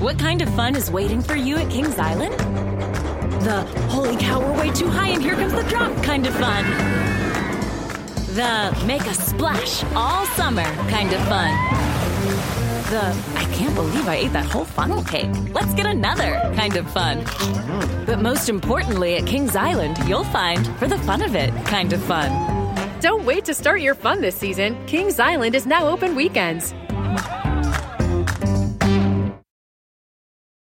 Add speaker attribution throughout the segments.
Speaker 1: What kind of fun is waiting for you at Kings Island? The holy cow, we're way too high and here comes the drop kind of fun. The make a splash all summer kind of fun. The I can't believe I ate that whole funnel cake. Let's get another kind of fun. But most importantly, at Kings Island, you'll find for the fun of it kind of fun.
Speaker 2: Don't wait to start your fun this season. Kings Island is now open weekends.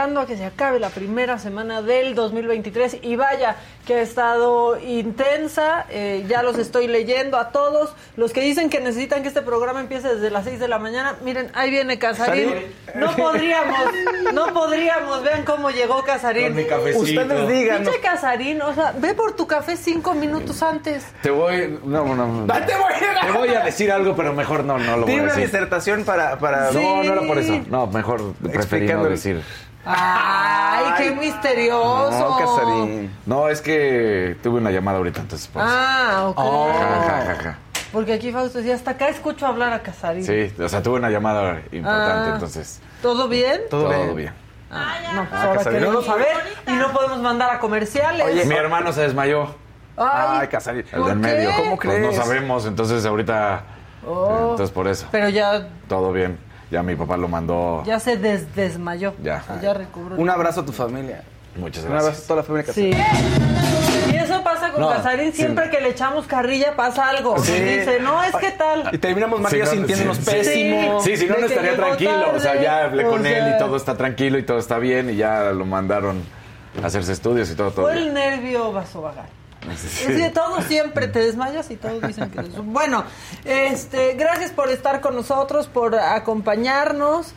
Speaker 3: Llegando a que se acabe la primera semana del 2023 y vaya que ha estado intensa, eh, ya los estoy leyendo a todos, los que dicen que necesitan que este programa empiece desde las 6 de la mañana, miren, ahí viene Casarín, no podríamos, no podríamos, vean cómo llegó Casarín.
Speaker 4: Ustedes digan.
Speaker 3: Pinche Casarín, o sea, ve por tu café cinco minutos antes.
Speaker 5: Te voy. No, no, no.
Speaker 4: ¡Te voy a-
Speaker 5: Te voy a decir algo, pero mejor no, no lo voy
Speaker 4: Tiene
Speaker 5: a
Speaker 4: una
Speaker 5: decir.
Speaker 4: disertación para... para...
Speaker 3: Sí.
Speaker 5: No, no era por eso. No, mejor preferí no decir.
Speaker 3: Ay, qué misterioso.
Speaker 4: No, Casarín.
Speaker 5: No, es que tuve una llamada ahorita, entonces por eso.
Speaker 3: Ah, ok.
Speaker 5: Ja, ja, ja, ja.
Speaker 3: Porque aquí Fausto decía, hasta acá escucho hablar a Casarín.
Speaker 5: Sí, o sea, tuve una llamada importante,
Speaker 3: Ah.
Speaker 5: entonces
Speaker 3: ¿Todo bien?
Speaker 4: Todo
Speaker 5: todo,
Speaker 4: bien.
Speaker 5: bien.
Speaker 3: No, pues
Speaker 4: Ah,
Speaker 3: ahora
Speaker 4: Casarín.
Speaker 3: queremos saber y no podemos mandar a comerciales.
Speaker 5: Mi hermano se desmayó,
Speaker 3: Ay,
Speaker 4: Ay, Casarín.
Speaker 5: el
Speaker 3: ¿Por
Speaker 5: del
Speaker 3: qué?
Speaker 5: medio.
Speaker 4: ¿Cómo
Speaker 5: Pues
Speaker 4: crees?
Speaker 5: no sabemos, entonces ahorita.
Speaker 3: Oh.
Speaker 5: Entonces por eso.
Speaker 3: pero ya,
Speaker 5: Todo bien. Ya mi papá lo mandó.
Speaker 3: ya se des- desmayó.
Speaker 5: Ya.
Speaker 3: Recobró.
Speaker 4: Un abrazo a tu familia.
Speaker 5: Muchas
Speaker 4: Un abrazo a
Speaker 5: gracias.
Speaker 4: toda la familia
Speaker 3: Sí.
Speaker 4: Casarín.
Speaker 3: Y eso pasa con
Speaker 5: No,
Speaker 3: Casarín,
Speaker 5: sí.
Speaker 3: siempre que le echamos carrilla pasa algo.
Speaker 4: Sí.
Speaker 3: Y dice, no, es que tal.
Speaker 4: Y terminamos Mario
Speaker 5: Sí, no,
Speaker 4: sintiéndonos
Speaker 5: sí, sí.
Speaker 4: pésimo.
Speaker 5: Sí, si no, no estaría tranquilo. O sea,
Speaker 3: tarde,
Speaker 5: ya hablé
Speaker 3: o
Speaker 5: con él y todo está tranquilo y todo está bien y ya lo mandaron a hacerse estudios y todo, todo
Speaker 3: Fue el nervio vasovagal.
Speaker 5: Sí.
Speaker 3: Es de todo siempre te desmayas y todos dicen que. Bueno, este, gracias por estar con nosotros, por acompañarnos.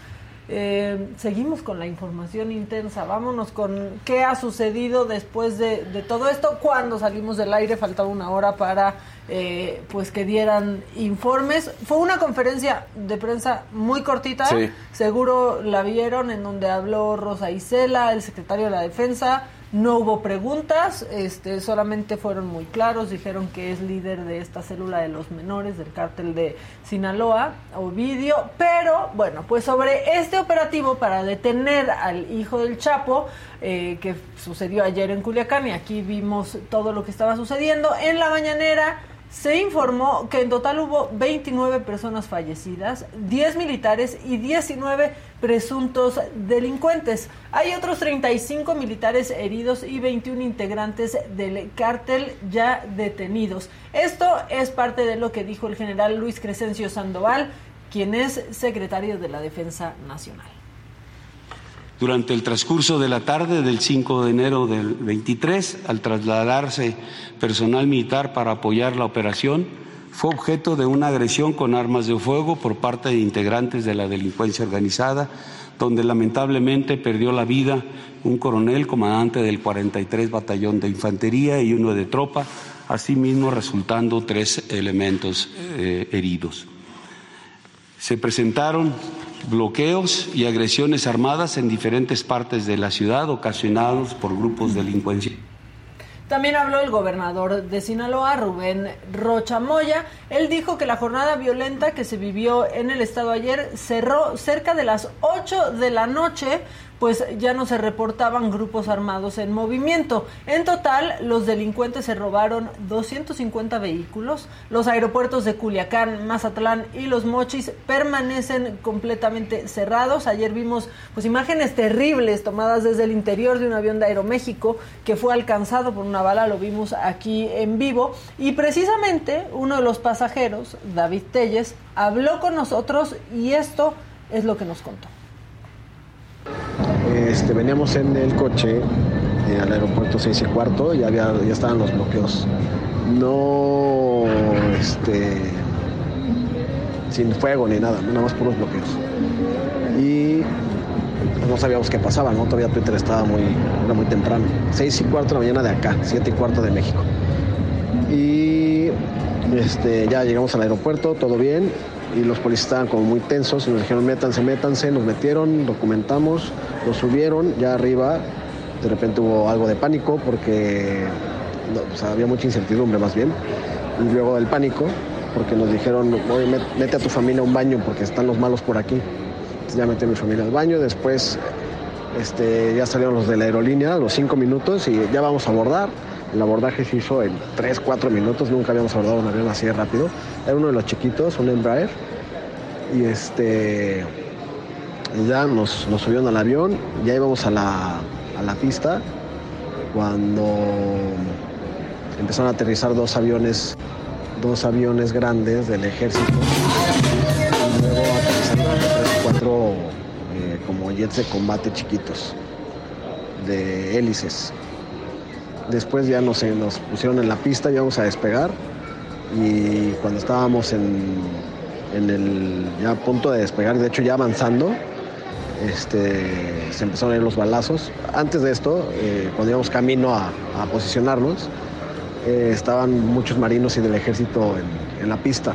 Speaker 3: Eh, seguimos con la información intensa. Vámonos con qué ha sucedido después de, de todo esto. Cuando salimos del aire faltaba una hora para eh, pues que dieran informes. Fue una conferencia de prensa muy cortita.
Speaker 5: Sí.
Speaker 3: Seguro la vieron en donde habló Rosa Isela, el secretario de la Defensa. No hubo preguntas, este, solamente fueron muy claros, dijeron que es líder de esta célula de los menores del cártel de Sinaloa, Ovidio, pero bueno, pues sobre este operativo para detener al hijo del Chapo, eh, que sucedió ayer en Culiacán, y aquí vimos todo lo que estaba sucediendo, en la mañanera se informó que en total hubo 29 personas fallecidas, 10 militares y 19 presuntos delincuentes. Hay otros 35 militares heridos y 21 integrantes del cártel ya detenidos. Esto es parte de lo que dijo el general Luis Crescencio Sandoval, quien es secretario de la Defensa Nacional.
Speaker 6: Durante el transcurso de la tarde del 5 de enero del 23, al trasladarse personal militar para apoyar la operación, fue objeto de una agresión con armas de fuego por parte de integrantes de la delincuencia organizada, donde lamentablemente perdió la vida un coronel comandante del 43 Batallón de Infantería y uno de tropa, asimismo resultando tres elementos eh, heridos. Se presentaron bloqueos y agresiones armadas en diferentes partes de la ciudad ocasionados por grupos delincuenciales.
Speaker 3: También habló el gobernador de Sinaloa, Rubén Rocha Moya. Él dijo que la jornada violenta que se vivió en el estado ayer cerró cerca de las 8 de la noche pues ya no se reportaban grupos armados en movimiento. En total, los delincuentes se robaron 250 vehículos. Los aeropuertos de Culiacán, Mazatlán y Los Mochis permanecen completamente cerrados. Ayer vimos pues imágenes terribles tomadas desde el interior de un avión de Aeroméxico que fue alcanzado por una bala, lo vimos aquí en vivo y precisamente uno de los pasajeros, David Telles, habló con nosotros y esto es lo que nos contó.
Speaker 7: Este, veníamos en el coche eh, al aeropuerto 6 y cuarto y había, ya estaban los bloqueos. No, este, sin fuego ni nada, nada más puros bloqueos. Y no sabíamos qué pasaba, ¿no? Todavía Twitter estaba muy, era muy temprano. 6 y cuarto de la mañana de acá, 7 y cuarto de México. Y este, ya llegamos al aeropuerto, todo bien, y los policías estaban como muy tensos y nos dijeron métanse, métanse, nos metieron, documentamos, nos subieron, ya arriba de repente hubo algo de pánico porque había mucha incertidumbre más bien, luego del pánico porque nos dijeron, oye, mete a tu familia a un baño porque están los malos por aquí. Ya metí a mi familia al baño, después este, ya salieron los de la aerolínea los cinco minutos y ya vamos a abordar. El abordaje se hizo en 3, 4 minutos, nunca habíamos abordado un avión así de rápido. Era uno de los chiquitos, un Embraer. Y este ya nos, subieron al avión, ya íbamos a la, a la pista cuando empezaron a aterrizar dos aviones, dos aviones grandes del ejército. Y luego aterrizaron cuatro eh, como jets de combate chiquitos, de hélices. Después ya nos, nos pusieron en la pista, íbamos a despegar y cuando estábamos en, el a punto de despegar, de hecho ya avanzando, este, se empezaron a ir los balazos. Antes de esto, eh, cuando íbamos camino a, a posicionarnos, eh, estaban muchos marinos y del ejército en, en, la pista,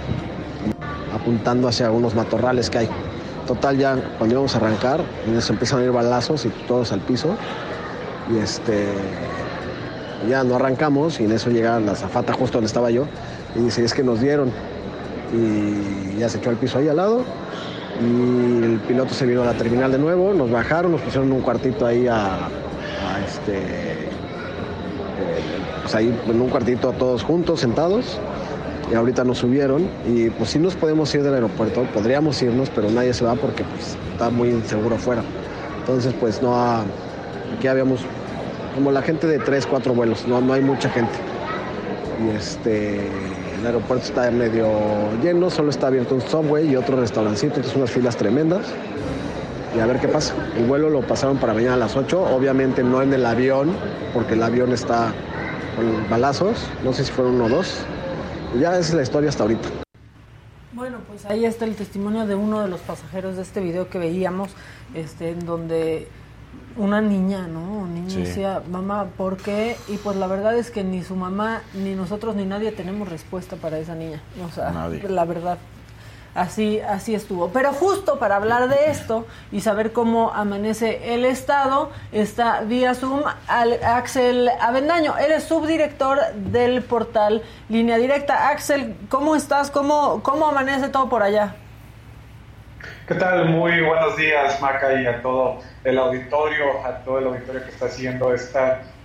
Speaker 7: apuntando hacia unos matorrales que hay. Total, ya cuando íbamos a arrancar, se empiezan a ir balazos y todos al piso. Y este, ya no arrancamos y en eso llega la zafata justo donde estaba yo y dice, es que nos dieron. Y ya se echó al piso ahí al lado y el piloto se vino a la terminal de nuevo, nos bajaron, nos pusieron un cuartito ahí a, a este, eh, pues ahí en un cuartito todos juntos, sentados. Y ahorita nos subieron y pues sí nos podemos ir del aeropuerto, podríamos irnos, pero nadie se va porque pues, está muy inseguro afuera. Entonces pues no, aquí habíamos como la gente de tres, cuatro vuelos, no, no hay mucha gente. Y este, el aeropuerto está medio lleno, solo está abierto un subway y otro restaurancito, entonces unas filas tremendas. Y a ver qué pasa. El vuelo lo pasaron para mañana a las 8, obviamente no en el avión, porque el avión está con balazos, no sé si fueron uno o dos. Y ya esa es la historia hasta ahorita.
Speaker 3: Bueno, pues ahí está el testimonio de uno de los pasajeros de este video que veíamos, este, en donde una niña, ¿no? Un niño sí. decía, mamá, ¿por qué? Y pues la verdad es que ni su mamá, ni nosotros, ni nadie tenemos respuesta para esa niña. O sea, nadie. la verdad. Así, así estuvo. Pero justo para hablar de esto y saber cómo amanece el Estado, está vía Zoom Axel Avendaño. Eres subdirector del portal Línea Directa. Axel, ¿cómo estás? ¿Cómo, cómo amanece todo por allá?
Speaker 8: ¿Qué tal? Muy buenos días, Maca, y a todo el auditorio, a todo el auditorio que está haciendo este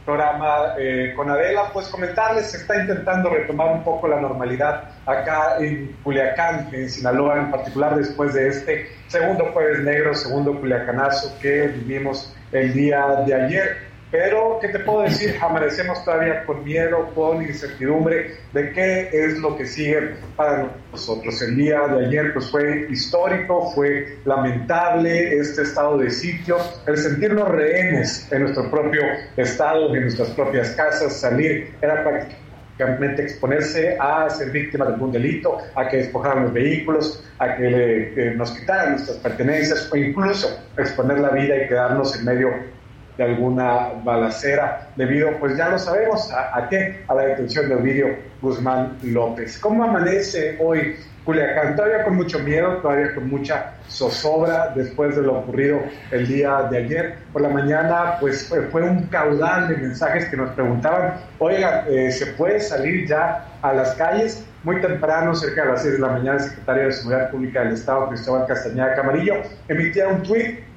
Speaker 8: programa eh, con Adela. Pues comentarles, se está intentando retomar un poco la normalidad acá en Culiacán, en Sinaloa, en particular después de este segundo jueves negro, segundo culiacanazo que vivimos el día de ayer. Pero, ¿qué te puedo decir? Amanecemos todavía con miedo, con incertidumbre de qué es lo que sigue para nosotros. El día de ayer pues fue histórico, fue lamentable este estado de sitio, el sentirnos rehenes en nuestro propio estado, en nuestras propias casas, salir era prácticamente exponerse a ser víctima de algún delito, a que despojaran los vehículos, a que le, eh, nos quitaran nuestras pertenencias o incluso exponer la vida y quedarnos en medio de alguna balacera, debido, pues ya lo sabemos, ¿a, a qué? A la detención de Ovidio Guzmán López. ¿Cómo amanece hoy Culiacán? Todavía con mucho miedo, todavía con mucha zozobra después de lo ocurrido el día de ayer. Por la mañana, pues fue, un caudal de mensajes que nos preguntaban, oiga, eh, ¿se puede salir ya a las calles? Muy temprano, cerca de las 6 de la mañana, el secretario de Seguridad Pública del Estado, Cristóbal Castañeda Camarillo, emitía un tuit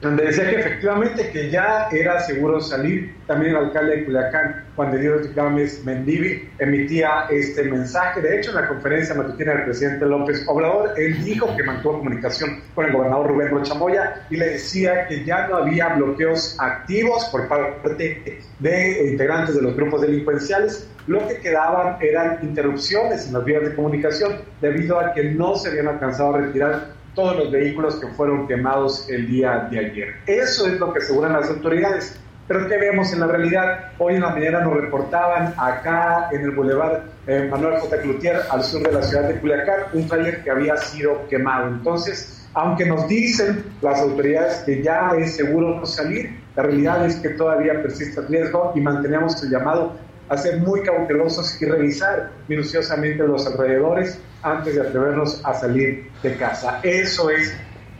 Speaker 8: donde decía que efectivamente que ya era seguro salir. También el alcalde de Culiacán, Juan de Dios Gámez Mendivi, emitía este mensaje. De hecho, en la conferencia matutina del presidente López Obrador, él dijo que mantuvo comunicación con el gobernador Rubén Rochamoya y le decía que ya no había bloqueos activos por parte de integrantes de los grupos delincuenciales. Lo que quedaban eran interrupciones en las vías de comunicación debido a que no se habían alcanzado a retirar todos los vehículos que fueron quemados el día de ayer. Eso es lo que aseguran las autoridades. Pero ¿qué vemos en la realidad? Hoy en la mañana nos reportaban acá en el Boulevard eh, Manuel J. Cloutier, al sur de la ciudad de Culiacán, un taller que había sido quemado. Entonces, aunque nos dicen las autoridades que ya es seguro no salir, la realidad es que todavía persiste el riesgo y mantenemos el llamado a ser muy cautelosos y revisar minuciosamente los alrededores antes de atrevernos a salir de casa. Eso es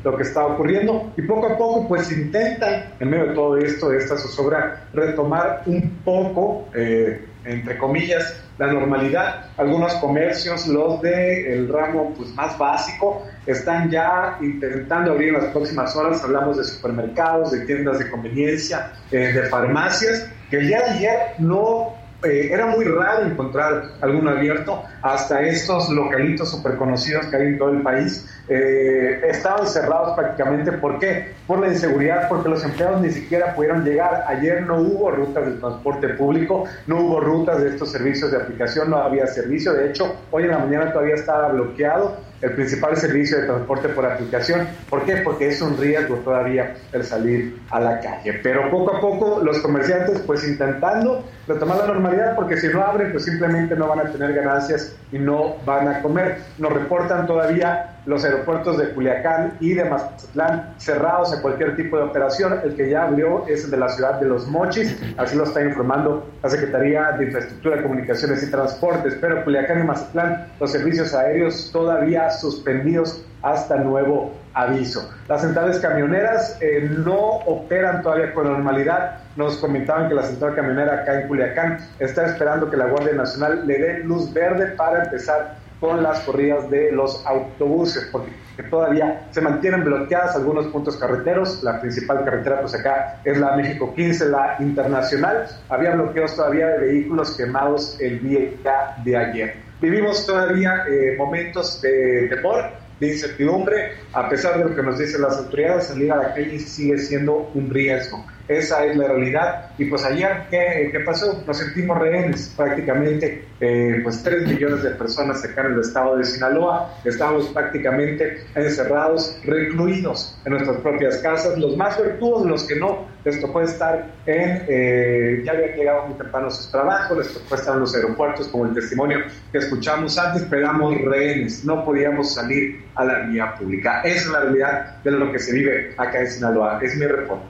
Speaker 8: lo que está ocurriendo y poco a poco pues intentan en medio de todo esto, de esta zozobra, retomar un poco, eh, entre comillas, la normalidad. Algunos comercios, los de el ramo pues más básico, están ya intentando abrir en las próximas horas. Hablamos de supermercados, de tiendas de conveniencia, eh, de farmacias, que el día de ayer no eh, era muy raro encontrar alguno abierto, hasta estos localitos súper conocidos que hay en todo el país, eh, estaban cerrados prácticamente. ¿Por qué? Por la inseguridad, porque los empleados ni siquiera pudieron llegar. Ayer no hubo rutas de transporte público, no hubo rutas de estos servicios de aplicación, no había servicio. De hecho, hoy en la mañana todavía estaba bloqueado el principal servicio de transporte por aplicación. ¿Por qué? Porque es un riesgo todavía el salir a la calle. Pero poco a poco los comerciantes pues intentando retomar la normalidad porque si no abren pues simplemente no van a tener ganancias y no van a comer. Nos reportan todavía los aeropuertos de Culiacán y de Mazatlán cerrados a cualquier tipo de operación. El que ya abrió es el de la ciudad de Los Mochis, así lo está informando la Secretaría de Infraestructura, Comunicaciones y Transportes. Pero Culiacán y Mazatlán, los servicios aéreos todavía suspendidos hasta nuevo aviso. Las centrales camioneras eh, no operan todavía con normalidad. Nos comentaban que la central camionera acá en Culiacán está esperando que la Guardia Nacional le dé luz verde para empezar con las corridas de los autobuses, porque todavía se mantienen bloqueadas algunos puntos carreteros. La principal carretera, pues acá es la México 15, la internacional. Había bloqueos todavía de vehículos quemados el día de ayer. Vivimos todavía eh, momentos de temor, de incertidumbre, a pesar de lo que nos dicen las autoridades, salir a la calle sigue siendo un riesgo. Esa es la realidad. Y pues ayer, ¿qué, qué pasó? Nos sentimos rehenes. Prácticamente, eh, pues 3 millones de personas acá en el estado de Sinaloa. Estamos prácticamente encerrados, recluidos en nuestras propias casas. Los más virtuosos, los que no, les tocó estar en, eh, ya habían llegado muy temprano a sus trabajos, les tocó estar en los aeropuertos, como el testimonio que escuchamos antes, pero rehenes, no podíamos salir a la vía pública. Esa es la realidad de lo que se vive acá en Sinaloa. Es mi reporte.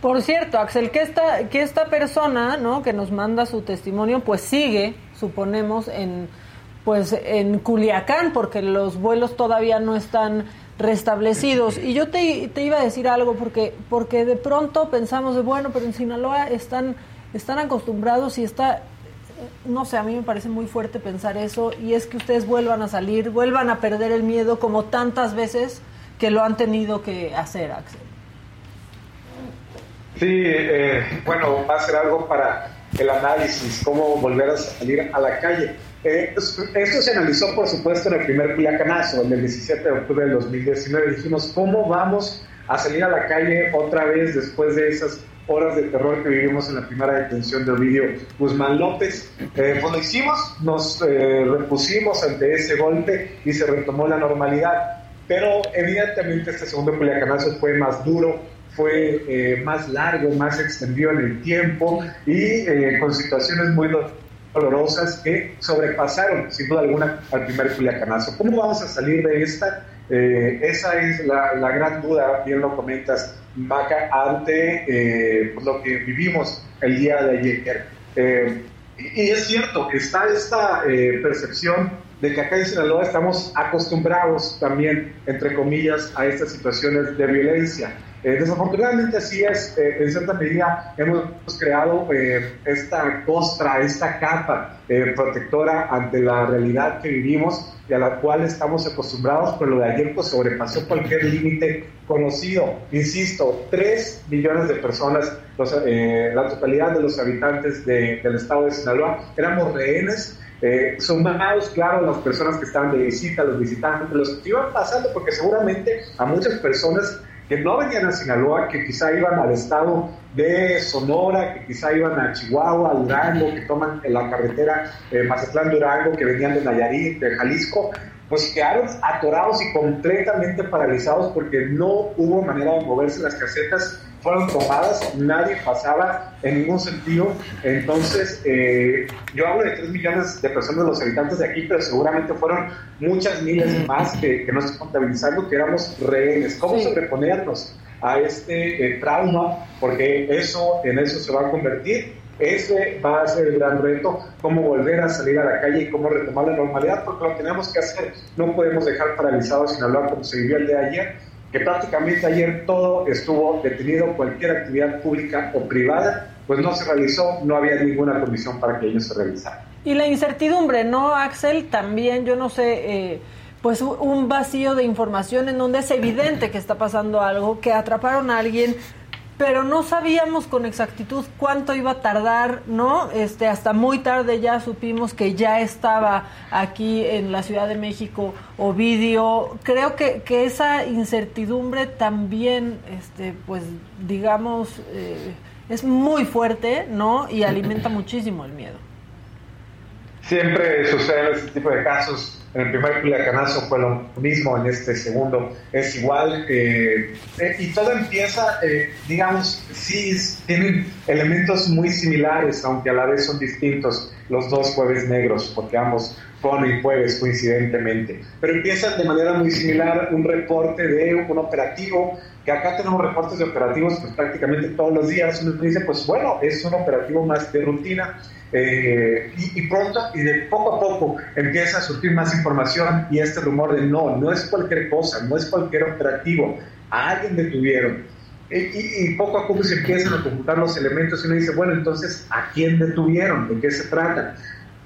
Speaker 3: Por cierto, Axel, que esta, que esta persona, ¿no? Que nos manda su testimonio, pues sigue, suponemos, en, pues en Culiacán, porque los vuelos todavía no están restablecidos. Y yo te, te iba a decir algo, porque, porque de pronto pensamos de, bueno, pero en Sinaloa están, están acostumbrados y está, no sé, a mí me parece muy fuerte pensar eso, y es que ustedes vuelvan a salir, vuelvan a perder el miedo como tantas veces que lo han tenido que hacer, Axel.
Speaker 8: Sí, eh, bueno, va a ser algo para el análisis, cómo volver a salir a la calle. Eh, esto se analizó, por supuesto, en el primer Culiacanazo, el 17 de octubre del 2019. Dijimos, ¿cómo vamos a salir a la calle otra vez después de esas horas de terror que vivimos en la primera detención de Ovidio Guzmán López? Eh, pues lo hicimos, nos eh, repusimos ante ese golpe y se retomó la normalidad. Pero evidentemente este segundo Culiacanazo fue más duro, fue eh, más largo, más extendido en el tiempo y eh, con situaciones muy dolorosas que sobrepasaron, sin duda alguna, al primer Culiacanazo. ¿Cómo vamos a salir de esta? Eh, esa es la, la, gran duda, bien lo comentas, Maca, ante eh, lo que vivimos el día de ayer. Eh, y, y es cierto, está esta eh, percepción de que acá en Sinaloa estamos acostumbrados también, entre comillas, a estas situaciones de violencia. Eh, desafortunadamente así es, eh, en cierta medida hemos creado eh, esta costra, esta capa eh, protectora ante la realidad que vivimos y a la cual estamos acostumbrados, pero lo de ayer pues sobrepasó cualquier límite conocido. Insisto, 3 millones de personas, la totalidad de los habitantes de- del estado de Sinaloa, éramos rehenes eh, sumados, claro, las personas que estaban de visita, los visitantes, los que iban pasando, porque seguramente a muchas personas que no venían a Sinaloa, que quizá iban al estado de Sonora, que quizá iban a Chihuahua, Durango, que toman la carretera eh, Mazatlán-Durango, que venían de Nayarit, de Jalisco, pues quedaron atorados y completamente paralizados porque no hubo manera de moverse, las casetas fueron tomadas, nadie pasaba en ningún sentido. Entonces, eh, yo hablo de 3 millones de personas, los habitantes de aquí, pero seguramente fueron muchas miles más que, que no estoy contabilizando, que éramos rehenes. ¿Cómo
Speaker 3: Sí.
Speaker 8: sobreponernos a este eh, trauma? Porque eso, en eso se va a convertir. Ese va a ser el gran reto, cómo volver a salir a la calle y cómo retomar la normalidad, porque lo tenemos que hacer. No podemos dejar paralizado Sinaloa como se vivió el de ayer, que prácticamente ayer todo estuvo detenido, cualquier actividad pública o privada, pues no se realizó, no había ninguna condición para que ello se realizara.
Speaker 3: Y la incertidumbre, ¿no, Axel? También, yo no sé, eh, pues un vacío de información en donde es evidente que está pasando algo, que atraparon a alguien, pero no sabíamos con exactitud cuánto iba a tardar, ¿no? Este, hasta muy tarde ya supimos que ya estaba aquí en la Ciudad de México Ovidio. Creo que, que esa incertidumbre también, este, pues, digamos, eh, es muy fuerte, ¿no? Y alimenta muchísimo el miedo.
Speaker 8: Siempre sucede este tipo de casos. En el primer Culiacanazo fue lo mismo, en este segundo es igual. eh, eh, y todo empieza, eh, digamos, sí, tienen elementos muy similares, aunque a la vez son distintos los dos jueves negros, porque ambos fueron en jueves coincidentemente. Pero empieza de manera muy similar un reporte de un operativo, que acá tenemos reportes de operativos pues, prácticamente todos los días. Uno dice, pues bueno, es un operativo más de rutina. Eh, y, y pronto y de poco a poco empieza a surgir más información y este rumor de no, no es cualquier cosa, no es cualquier operativo, a alguien detuvieron. Y, y- poco a poco se empiezan a computar los elementos y uno dice, bueno, entonces, ¿a quién detuvieron? ¿De qué se trata?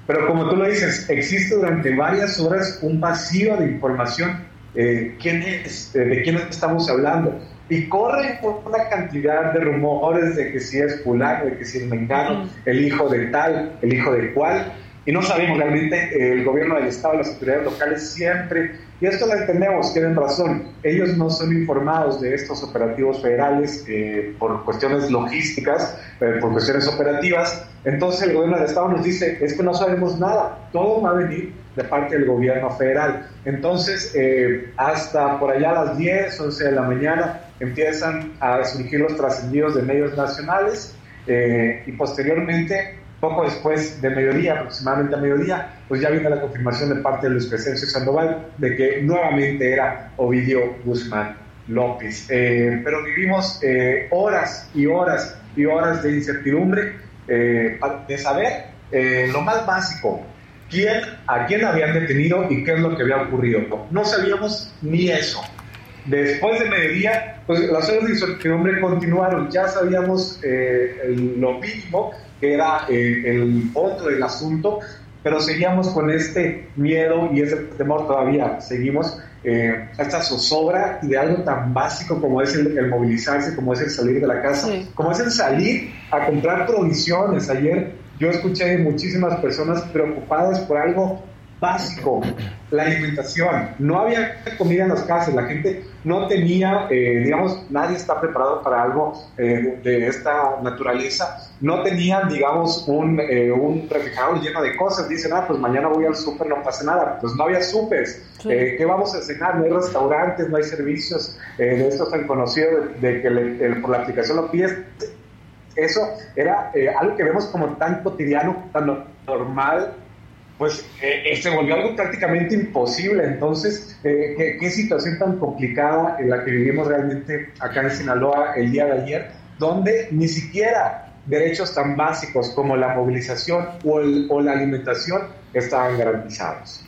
Speaker 8: Pero como tú lo dices, existe durante varias horas un vacío de información. eh, ¿quién es? Eh, ¿De quién estamos hablando? Y corre por una cantidad de rumores de que si es fulano, de que si es mengano, el hijo de tal, el hijo de cual. Y no sabemos realmente, el gobierno del Estado, las autoridades locales siempre, y esto lo entendemos, tienen razón, ellos no son informados de estos operativos federales eh, por cuestiones logísticas, eh, por cuestiones operativas. Entonces el gobierno del Estado nos dice, es que no sabemos nada, todo va a venir de parte del gobierno federal. Entonces, eh, hasta por allá a las 10, 11 de la mañana, empiezan a surgir los trascendidos de medios nacionales eh, y posteriormente, poco después de mediodía, aproximadamente a mediodía, pues ya viene la confirmación de parte de Luis Crescencio Sandoval de que nuevamente era Ovidio Guzmán López. Eh, pero vivimos eh, horas y horas y horas de incertidumbre de saber lo más básico, quién, a quién habían detenido y qué es lo que había ocurrido. No sabíamos ni eso. Después de mediodía, pues las horas de incertidumbre continuaron. Ya sabíamos eh, el- lo mínimo, que era eh, el fondo del asunto, pero seguíamos con este miedo y ese temor todavía. Seguimos eh, esta zozobra de algo tan básico como es el, el movilizarse, como es el salir de la casa,
Speaker 3: Sí.
Speaker 8: como es el salir a comprar provisiones. Ayer yo escuché muchísimas personas preocupadas por algo básico, la alimentación. No había comida en las casas, la gente no tenía, eh, digamos, nadie está preparado para algo eh, de esta naturaleza. No tenían, digamos, un, eh, un refrigerador lleno de cosas. Dicen, ah, pues mañana voy al súper, no pasa nada. Pues no había súper.
Speaker 3: Sí.
Speaker 8: Eh, ¿Qué vamos a cenar? No hay restaurantes, no hay servicios de estos tan conocidos de, de que le- el- por la aplicación lo pides. Eso era algo que vemos como tan cotidiano, tan no- normal, pues eh, se volvió algo prácticamente imposible. Entonces, eh, ¿qué, ¿qué, situación tan complicada en la que vivimos realmente acá en Sinaloa el día de ayer, donde ni siquiera derechos tan básicos como la movilización o, o la alimentación estaban garantizados.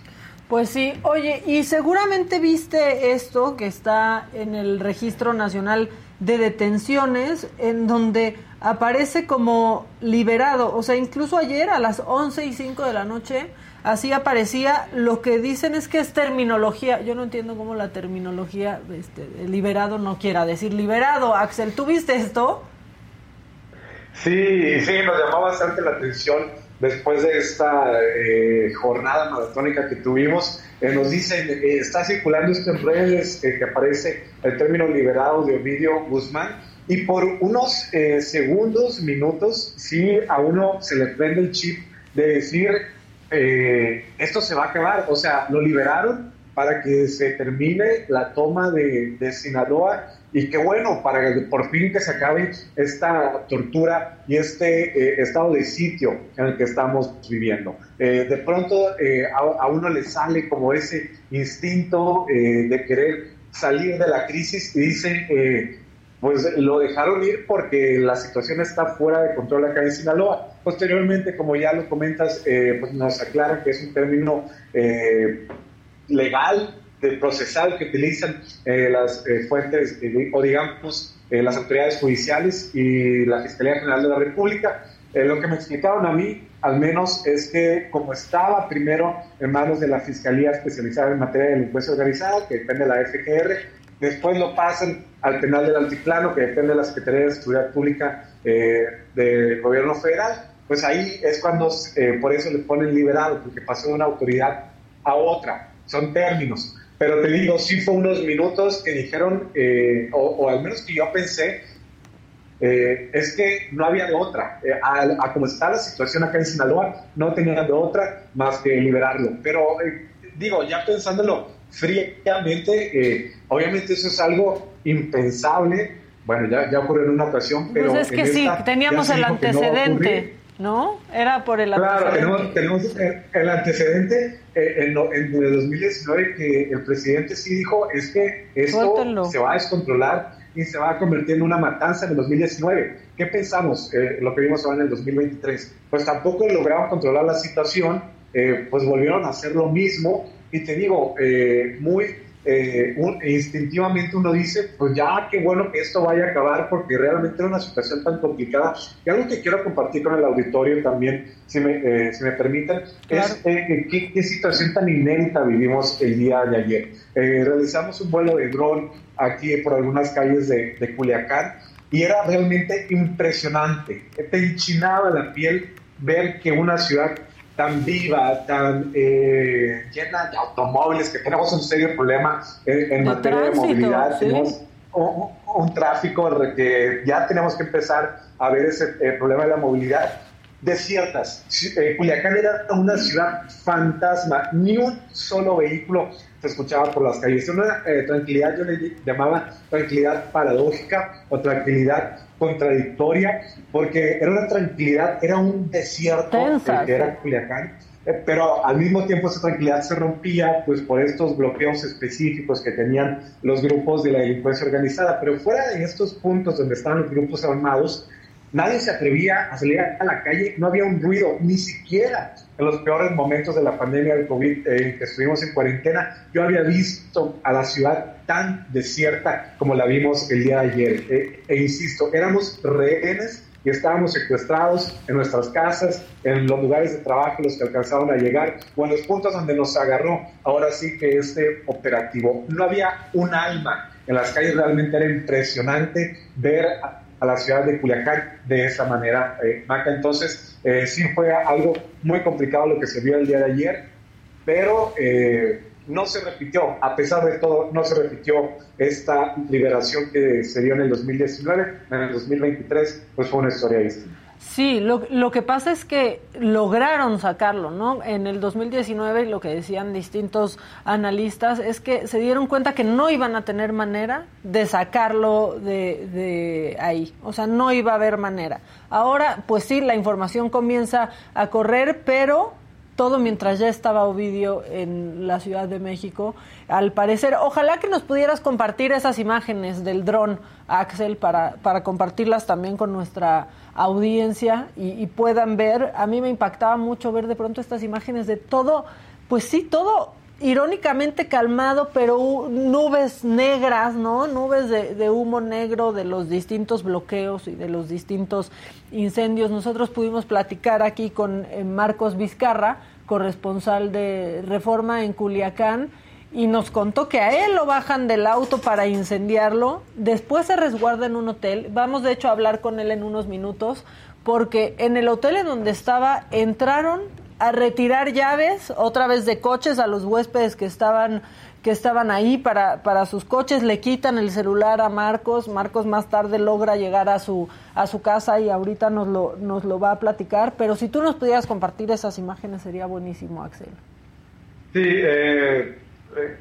Speaker 3: Pues sí, oye, y seguramente viste esto que está en el Registro Nacional de Detenciones, en donde aparece como liberado, o sea, incluso ayer a las 11 y 5 de la noche, así aparecía, lo que dicen es que es terminología, yo no entiendo cómo la terminología este, liberado no quiera decir liberado, Axel, ¿tú viste esto?
Speaker 8: Sí, sí, nos llamó bastante la atención después de esta eh, jornada maratónica que tuvimos. Eh, nos dicen, eh, está circulando esto en redes que aparece el término liberado de Ovidio Guzmán y por unos segundos, minutos, sí a uno se le prende el chip de decir, esto se va a acabar, o sea, lo liberaron para que se termine la toma de, de Sinaloa y qué bueno, para que por fin que se acabe esta tortura y este eh, estado de sitio en el que estamos viviendo. Eh, de pronto eh, a, a, uno le sale como ese instinto de querer salir de la crisis y dice, pues lo dejaron ir porque la situación está fuera de control acá en Sinaloa. Posteriormente, como ya lo comentas, pues nos aclaran que es un término legal, procesal que utilizan eh, las eh, fuentes eh, o digamos las autoridades judiciales y la Fiscalía General de la República. lo que me explicaron a mí, al menos, es que como estaba primero en manos de la Fiscalía especializada en materia de delincuencia organizada, que depende de la FGR, después lo pasan al penal del altiplano, que depende de la Secretaría de Seguridad Pública del gobierno federal, pues ahí es cuando por eso le ponen liberado, porque pasó de una autoridad a otra. Son términos. Pero te digo, sí fue unos minutos que dijeron, eh, o, al menos que yo pensé, eh, es que no había de otra. Eh, a, como está la situación acá en Sinaloa, no tenían de otra más que liberarlo. Pero digo, ya pensándolo fríamente, obviamente eso es algo impensable. Bueno, ya, ya ocurrió en una ocasión, pero...
Speaker 3: Pues es que sí, teníamos el antecedente. ¿no? Era por el
Speaker 8: Claro, tenemos, tenemos el, antecedente eh, en, en, el 2019 que el presidente sí dijo, es que esto se va a descontrolar y se va a convertir en una matanza en el 2019. ¿Qué pensamos? Eh, lo que vimos ahora en el 2023. Pues tampoco lograron controlar la situación, eh, pues volvieron a hacer lo mismo y te digo, muy eh, instintivamente uno dice, pues ya qué bueno que esto vaya a acabar porque realmente era una situación tan complicada. Y algo que quiero compartir con el auditorio también, si me, eh, si me permiten, es eh, ¿qué, qué, situación tan inédita vivimos el día de ayer. realizamos un vuelo de dron aquí por algunas calles de, de Culiacán y era realmente impresionante. Te enchinaba la piel ver que una ciudad tan viva, tan eh, llena de automóviles, que tenemos un serio problema en, materia de movilidad. Tenemos un, tráfico que ya tenemos que empezar a ver ese eh, problema de la movilidad. Desiertas. Eh, Culiacán era una ciudad fantasma, ni un solo vehículo se escuchaba por las calles. Una tranquilidad, yo le llamaba tranquilidad paradójica o tranquilidad contradictoria, porque era una tranquilidad, era un desierto que era Culiacán, eh, pero al mismo tiempo esa tranquilidad se rompía pues por estos bloqueos específicos que tenían los grupos de la delincuencia organizada, pero fuera de estos puntos donde estaban los grupos armados, nadie se atrevía a salir a la calle, no había un ruido, ni siquiera en los peores momentos de la pandemia del COVID eh, que estuvimos en cuarentena, yo había visto a la ciudad tan desierta como la vimos el día de ayer. Eh, e insisto, éramos rehenes y estábamos secuestrados en nuestras casas, en los lugares de trabajo los que alcanzaban a llegar, o en los puntos donde nos agarró ahora sí que este operativo. No había un alma en las calles, realmente era impresionante ver a la ciudad de Culiacán de esa manera, eh, Maca. Entonces, eh, sí fue algo muy complicado lo que se vio el día de ayer, pero eh, no se repitió, a pesar de todo, no se repitió esta liberación que se dio en el 2019, en el 2023, pues fue una historia distinta.
Speaker 3: Sí, lo, lo, que pasa es que lograron sacarlo, ¿no? En el 2019 lo que decían distintos analistas es que se dieron cuenta que no iban a tener manera de sacarlo de, de ahí, o sea, no iba a haber manera. Ahora, pues sí, la información comienza a correr, pero todo mientras ya estaba Ovidio en la Ciudad de México. Al parecer, ojalá que nos pudieras compartir esas imágenes del dron, Axel, para, para compartirlas también con nuestra audiencia y, y puedan ver. A mí me impactaba mucho ver de pronto estas imágenes de todo, pues sí, todo irónicamente calmado, pero nubes negras, ¿no? Nubes de, de, humo negro de los distintos bloqueos y de los distintos incendios. Nosotros pudimos platicar aquí con eh, Marcos Vizcarra, corresponsal de Reforma en Culiacán, y nos contó que a él lo bajan del auto para incendiarlo, después se resguarda en un hotel. Vamos de hecho a hablar con él en unos minutos, porque en el hotel en donde estaba entraron a retirar llaves otra vez de coches a los huéspedes que estaban que estaban ahí para, para sus coches, le quitan el celular a Marcos, Marcos más tarde logra llegar a su, a su casa y ahorita nos lo, nos lo va a platicar, pero si tú nos pudieras compartir esas imágenes sería buenísimo, Axel.
Speaker 8: Sí, eh,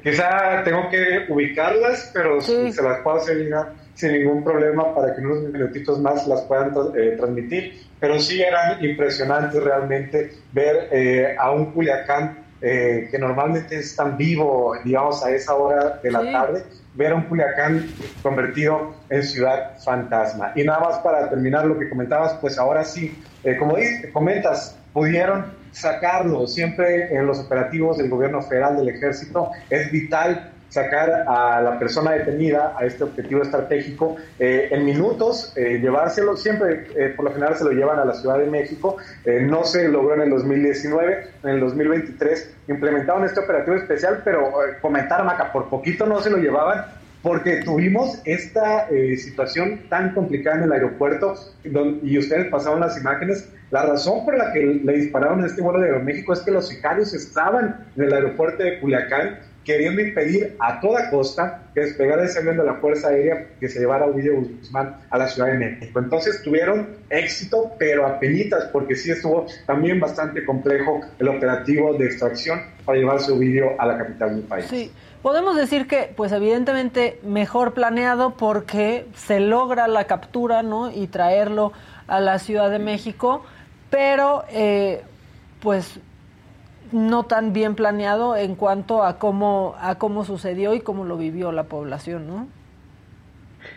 Speaker 8: quizá tengo que ubicarlas, pero sí. se las puedo hacer sin ningún problema para que en unos minutitos más las puedan eh, transmitir. Pero sí eran impresionantes realmente ver eh, a un Culiacán eh, que normalmente es tan vivo, digamos, a esa hora de la sí. tarde, ver a un Culiacán convertido en ciudad fantasma. Y nada más para terminar lo que comentabas, pues ahora sí, eh, como dices, comentas, pudieron sacarlo. Siempre en los operativos del gobierno federal, del ejército, es vital sacar a la persona detenida a este objetivo estratégico eh, en minutos, eh, llevárselo, siempre eh, por lo general se lo llevan a la Ciudad de México, no se logró en el 2019, en el 2023 implementaron este operativo especial, pero comentar, Maca, por poquito no se lo llevaban porque tuvimos esta situación tan complicada en el aeropuerto donde, y ustedes pasaron las imágenes. La razón por la que le dispararon a este vuelo de Aeroméxico es que los sicarios estaban en el aeropuerto de Culiacán queriendo impedir a toda costa que despegara ese avión de la Fuerza Aérea que se llevara a Ovidio Guzmán a la Ciudad de México. Entonces tuvieron éxito, pero a penitas, porque sí estuvo también bastante complejo el operativo de extracción para llevarse Ovidio a la capital del país.
Speaker 3: Sí. Podemos decir que, pues evidentemente, mejor planeado porque se logra la captura, ¿no? Y traerlo a la Ciudad de México, pero, eh, pues, no tan bien planeado en cuanto a cómo a cómo sucedió y cómo lo vivió la población, ¿no?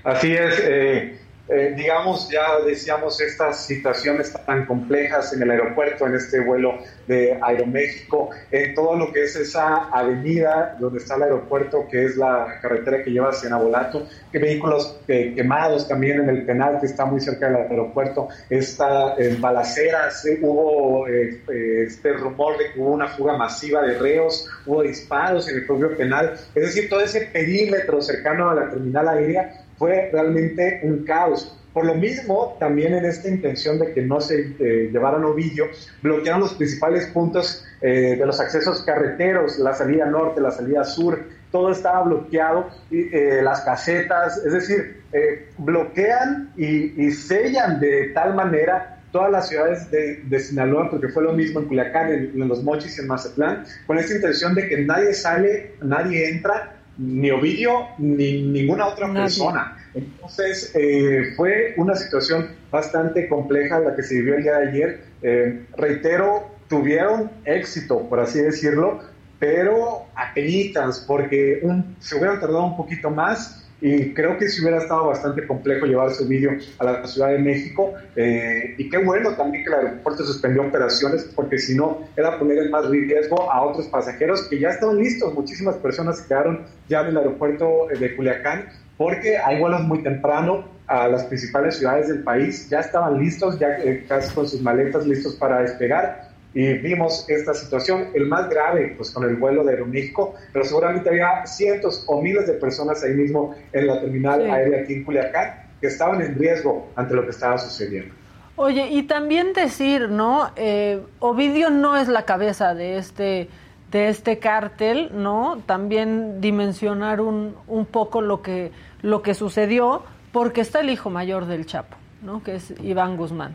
Speaker 8: Así es. Eh, eh, digamos, ya decíamos estas situaciones tan complejas en el aeropuerto, en este vuelo de Aeroméxico, en todo lo que es esa avenida donde está el aeropuerto, que es la carretera que lleva hacia Nabolato, que vehículos eh, quemados también en el penal que está muy cerca del aeropuerto, está en balaceras, eh, hubo eh, este rumor de que hubo una fuga masiva de reos, hubo disparos en el propio penal, es decir, todo ese perímetro cercano a la terminal aérea fue realmente un caos. Por lo mismo, también en esta intención de que no se eh, llevaran Ovidio, bloquearon los principales puntos eh, de los accesos carreteros, la salida norte, la salida sur, todo estaba bloqueado, y, eh, las casetas, es decir, bloquean y, sellan de tal manera todas las ciudades de, de, Sinaloa, porque fue lo mismo en Culiacán, en, en Los Mochis en Mazatlán, con esta intención de que nadie sale, nadie entra, ni Ovidio ni ninguna otra Nadie. persona. Entonces, eh, fue una situación bastante compleja la que se vivió el día de ayer. Eh, reitero, tuvieron éxito, por así decirlo, pero a penitas, porque un, se hubieran tardado un poquito más y creo que si hubiera estado bastante complejo llevar su vídeo a la Ciudad de México. Eh, y qué bueno también que el aeropuerto suspendió operaciones, porque si no, era poner en más riesgo a otros pasajeros que ya estaban listos. Muchísimas personas se quedaron ya en el aeropuerto de Culiacán, porque hay vuelos muy temprano a las principales ciudades del país. Ya estaban listos, ya eh, casi con sus maletas listos para despegar y vimos esta situación, el más grave, pues con el vuelo de Aeroméxico, pero seguramente había cientos o miles de personas ahí mismo en la terminal sí. aérea aquí en Culiacán que estaban en riesgo ante lo que estaba sucediendo.
Speaker 3: Oye, y también decir, ¿no? Eh, Ovidio no es la cabeza de este de este cártel, ¿no? También dimensionar un, un poco lo que lo que sucedió, porque está el hijo mayor del Chapo, ¿no? Que es Iván Guzmán.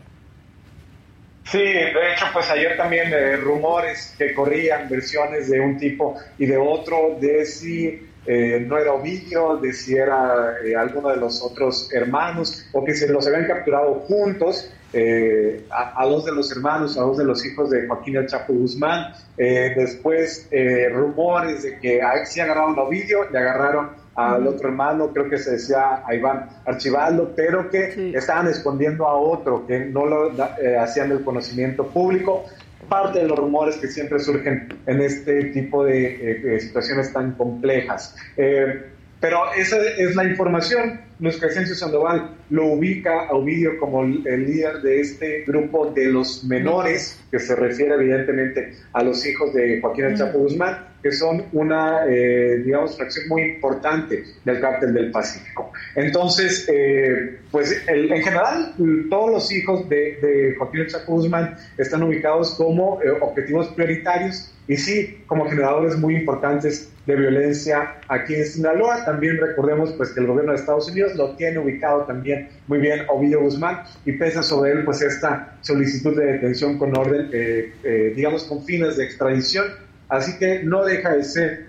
Speaker 8: Sí, de hecho, pues ayer también eh, rumores que corrían, versiones de un tipo y de otro, de si eh, no era Ovidio, de si era eh, alguno de los otros hermanos, o que se los habían capturado juntos. eh, a, dos de los hermanos, a dos de los hijos de Joaquín El Chapo Guzmán. Eh, después, eh, rumores de que a sí agarraron a Ovidio, le agarraron al otro hermano, creo que se decía a Iván Archibaldo, pero que
Speaker 3: Sí.
Speaker 8: estaban escondiendo a otro, que no lo eh, hacían del conocimiento público. Parte de los rumores que siempre surgen en este tipo de, eh, situaciones tan complejas. Eh, pero esa es la información. Luis Crescencio Sandoval lo ubica a Ovidio como el líder de este grupo de los menores, que se refiere evidentemente a los hijos de Joaquín El Chapo Guzmán, que son una, eh, digamos, fracción muy importante del cártel del Pacífico. Entonces, eh, pues el- en general, todos los hijos de, de Joaquín El Chapo Guzmán están ubicados como eh, objetivos prioritarios y sí, como generadores muy importantes de violencia aquí en Sinaloa. También recordemos pues que el gobierno de Estados Unidos lo tiene ubicado también muy bien Ovidio Guzmán y pesa sobre él pues esta solicitud de detención con orden, eh, eh, digamos con fines de extradición. Así que no deja de ser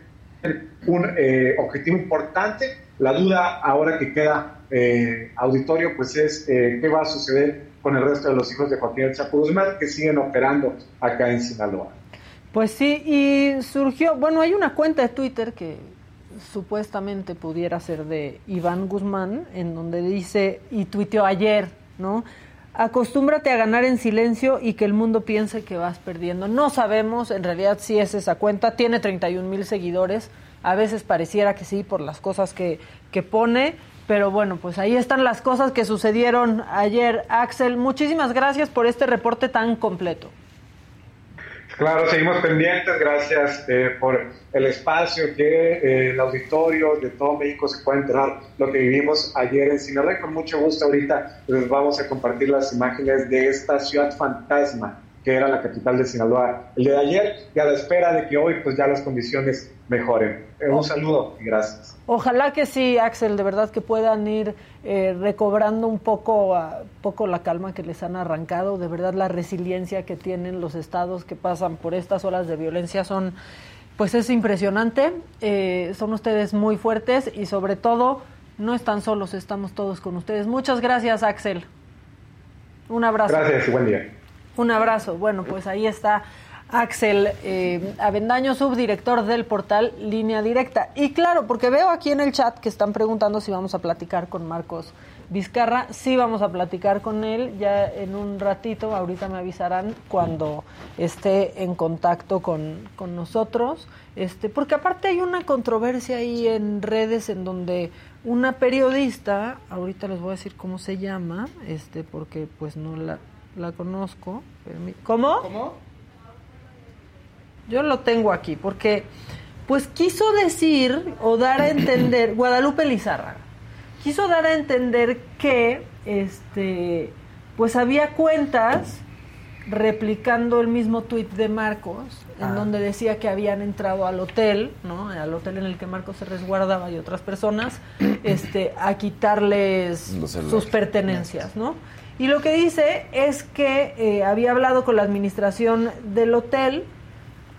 Speaker 8: un eh, objetivo importante. La duda ahora que queda eh, auditorio pues es eh, qué va a suceder con el resto de los hijos de Joaquín Chapo Guzmán que siguen operando acá en Sinaloa.
Speaker 3: Pues sí, y surgió, bueno, hay una cuenta de Twitter que supuestamente pudiera ser de Iván Guzmán, en donde dice, y tuiteó ayer, ¿no? Acostúmbrate a ganar en silencio y que el mundo piense que vas perdiendo. No sabemos, en realidad sí es esa cuenta, tiene 31 mil seguidores, a veces pareciera que sí por las cosas que, que pone, pero bueno, pues ahí están las cosas que sucedieron ayer. Axel, muchísimas gracias por este reporte tan completo.
Speaker 8: Claro, seguimos pendientes. Gracias eh, por el espacio que eh, el auditorio de todo México se pueda enterar lo que vivimos ayer en Sinaloa. Y con mucho gusto ahorita les vamos a compartir las imágenes de esta ciudad fantasma que era la capital de Sinaloa el día de ayer y a la espera de que hoy pues ya las condiciones mejoren. Eh, un saludo y gracias.
Speaker 3: Ojalá que sí, Axel, de verdad que puedan ir eh, recobrando un poco, a, poco la calma que les han arrancado, de verdad la resiliencia que tienen los estados que pasan por estas olas de violencia son, pues es impresionante, eh, son ustedes muy fuertes y sobre todo no están solos, estamos todos con ustedes. Muchas gracias, Axel. Un abrazo.
Speaker 8: Gracias y buen día.
Speaker 3: Un abrazo. Bueno, pues ahí está Axel eh, Avendaño, subdirector del portal Línea Directa. Y claro, porque veo aquí en el chat que están preguntando si vamos a platicar con Marcos Vizcarra. Sí vamos a platicar con él ya en un ratito. Ahorita me avisarán cuando esté en contacto con, con nosotros. Este, porque aparte hay una controversia ahí en redes en donde una periodista, ahorita les voy a decir cómo se llama, este, porque pues no la, la conozco. ¿Cómo?
Speaker 4: ¿Cómo?
Speaker 3: Yo lo tengo aquí, porque pues quiso decir o dar a entender, Guadalupe Lizárraga, quiso dar a entender que este pues había cuentas replicando el mismo tuit de Marcos, en
Speaker 4: Ah.
Speaker 3: donde decía que habían entrado al hotel, ¿no? Al hotel en el que Marcos se resguardaba y otras personas, este, a quitarles sus pertenencias, ¿no? Y lo que dice es que eh, había hablado con la administración del hotel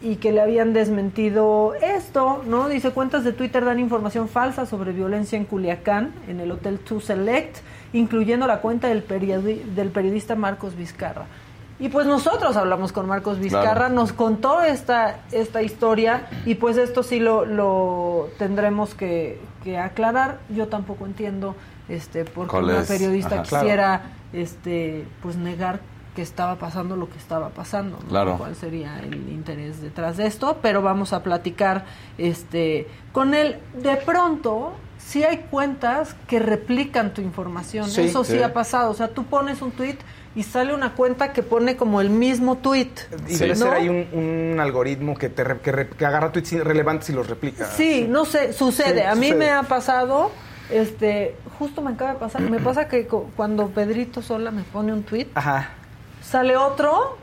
Speaker 3: y que le habían desmentido esto, ¿no? Dice, cuentas de Twitter dan información falsa sobre violencia en Culiacán, en el Hotel To Select, incluyendo la cuenta del, periodi- del periodista Marcos Vizcarra. Y pues nosotros hablamos con Marcos Vizcarra,
Speaker 5: Claro.
Speaker 3: nos contó esta, esta historia y pues esto sí lo, lo tendremos que, que aclarar. Yo tampoco entiendo este por qué
Speaker 5: ¿Cuál
Speaker 3: una
Speaker 5: es?
Speaker 3: periodista
Speaker 5: Ajá. Claro.
Speaker 3: quisiera este pues negar que estaba pasando lo que estaba pasando. ¿no?
Speaker 5: Claro.
Speaker 3: ¿Cuál sería el interés detrás de esto? Pero vamos a platicar este con él. De pronto, sí hay cuentas que replican tu información.
Speaker 4: Sí.
Speaker 3: Eso sí,
Speaker 5: Sí.
Speaker 3: ha pasado. O sea, tú pones un tweet y sale una cuenta que pone como el mismo tweet.
Speaker 4: Y
Speaker 5: Sí.
Speaker 4: debe
Speaker 3: ¿no?
Speaker 4: ser ahí un, un algoritmo que, te re- que, re- que agarra tweets relevantes y los replica.
Speaker 3: Sí, no sé, sucede.
Speaker 4: Sí,
Speaker 3: a mí
Speaker 4: sucede.
Speaker 3: me ha pasado, este, justo me acaba de pasar, me pasa que co- cuando Pedrito Sola me pone un tweet,
Speaker 4: Ajá.
Speaker 3: Sale otro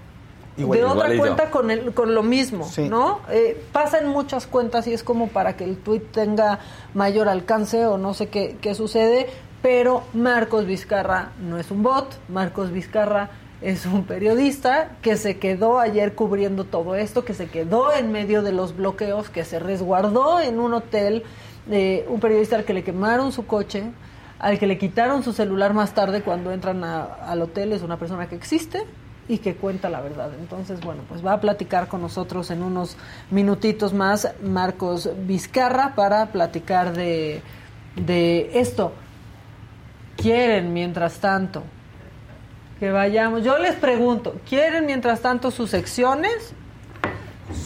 Speaker 4: Igual-
Speaker 3: de otra cuenta con el, con lo mismo,
Speaker 4: Sí.
Speaker 3: ¿no? Eh, pasa en muchas cuentas y es como para que el tweet tenga mayor alcance o no sé qué, qué sucede, pero Marcos Vizcarra no es un bot, Marcos Vizcarra es un periodista que se quedó ayer cubriendo todo esto, que se quedó en medio de los bloqueos, que se resguardó en un hotel, eh, un periodista al que le quemaron su coche, al que le quitaron su celular más tarde cuando entran al hotel es una persona que existe y que cuenta la verdad. Entonces, bueno, pues va a platicar con nosotros en unos minutitos más Marcos Vizcarra para platicar de, de esto. ¿Quieren mientras tanto que vayamos? Yo les pregunto, ¿quieren mientras tanto sus secciones?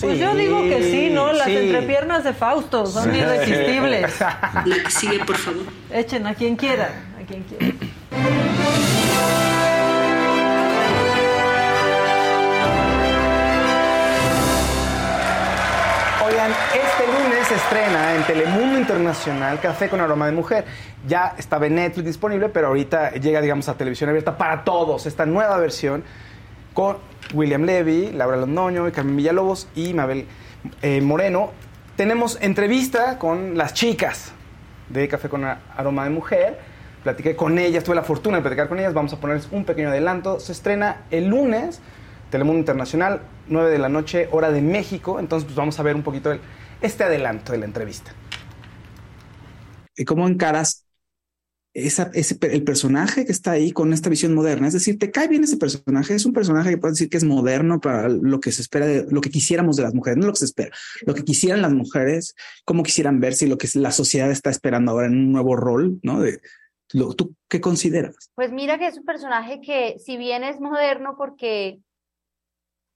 Speaker 3: Pues yo digo que sí, ¿no? Las
Speaker 4: sí.
Speaker 3: entrepiernas de Fausto son irresistibles.
Speaker 9: La que sigue, por favor.
Speaker 3: Echen a quien quieran, a quien quieran.
Speaker 4: Oigan, este lunes se estrena en Telemundo Internacional Café con Aroma de Mujer. Ya estaba en Netflix disponible, pero ahorita llega, digamos, a televisión abierta para todos. Esta nueva versión con William Levy, Laura Londoño, Carmen Villalobos y Mabel eh, Moreno. Tenemos entrevista con las chicas de Café con Aroma de Mujer. Platiqué con ellas, tuve la fortuna de platicar con ellas. Vamos a ponerles un pequeño adelanto. Se estrena el lunes, Telemundo Internacional, 9 de la noche, hora de México. Entonces, pues vamos a ver un poquito el- este adelanto de la entrevista.
Speaker 10: ¿Y ¿Cómo encaras esa, el personaje que está ahí con esta visión moderna? Es decir, ¿te cae bien ese personaje? Es un personaje que puedes decir que es moderno para lo que se espera, de, lo que quisiéramos de las mujeres, no lo que se espera, lo que quisieran las mujeres, cómo quisieran verse y lo que la sociedad está esperando ahora en un nuevo rol, ¿no? De, lo, ¿Tú qué consideras?
Speaker 11: Pues mira que es un personaje que, si bien es moderno, porque,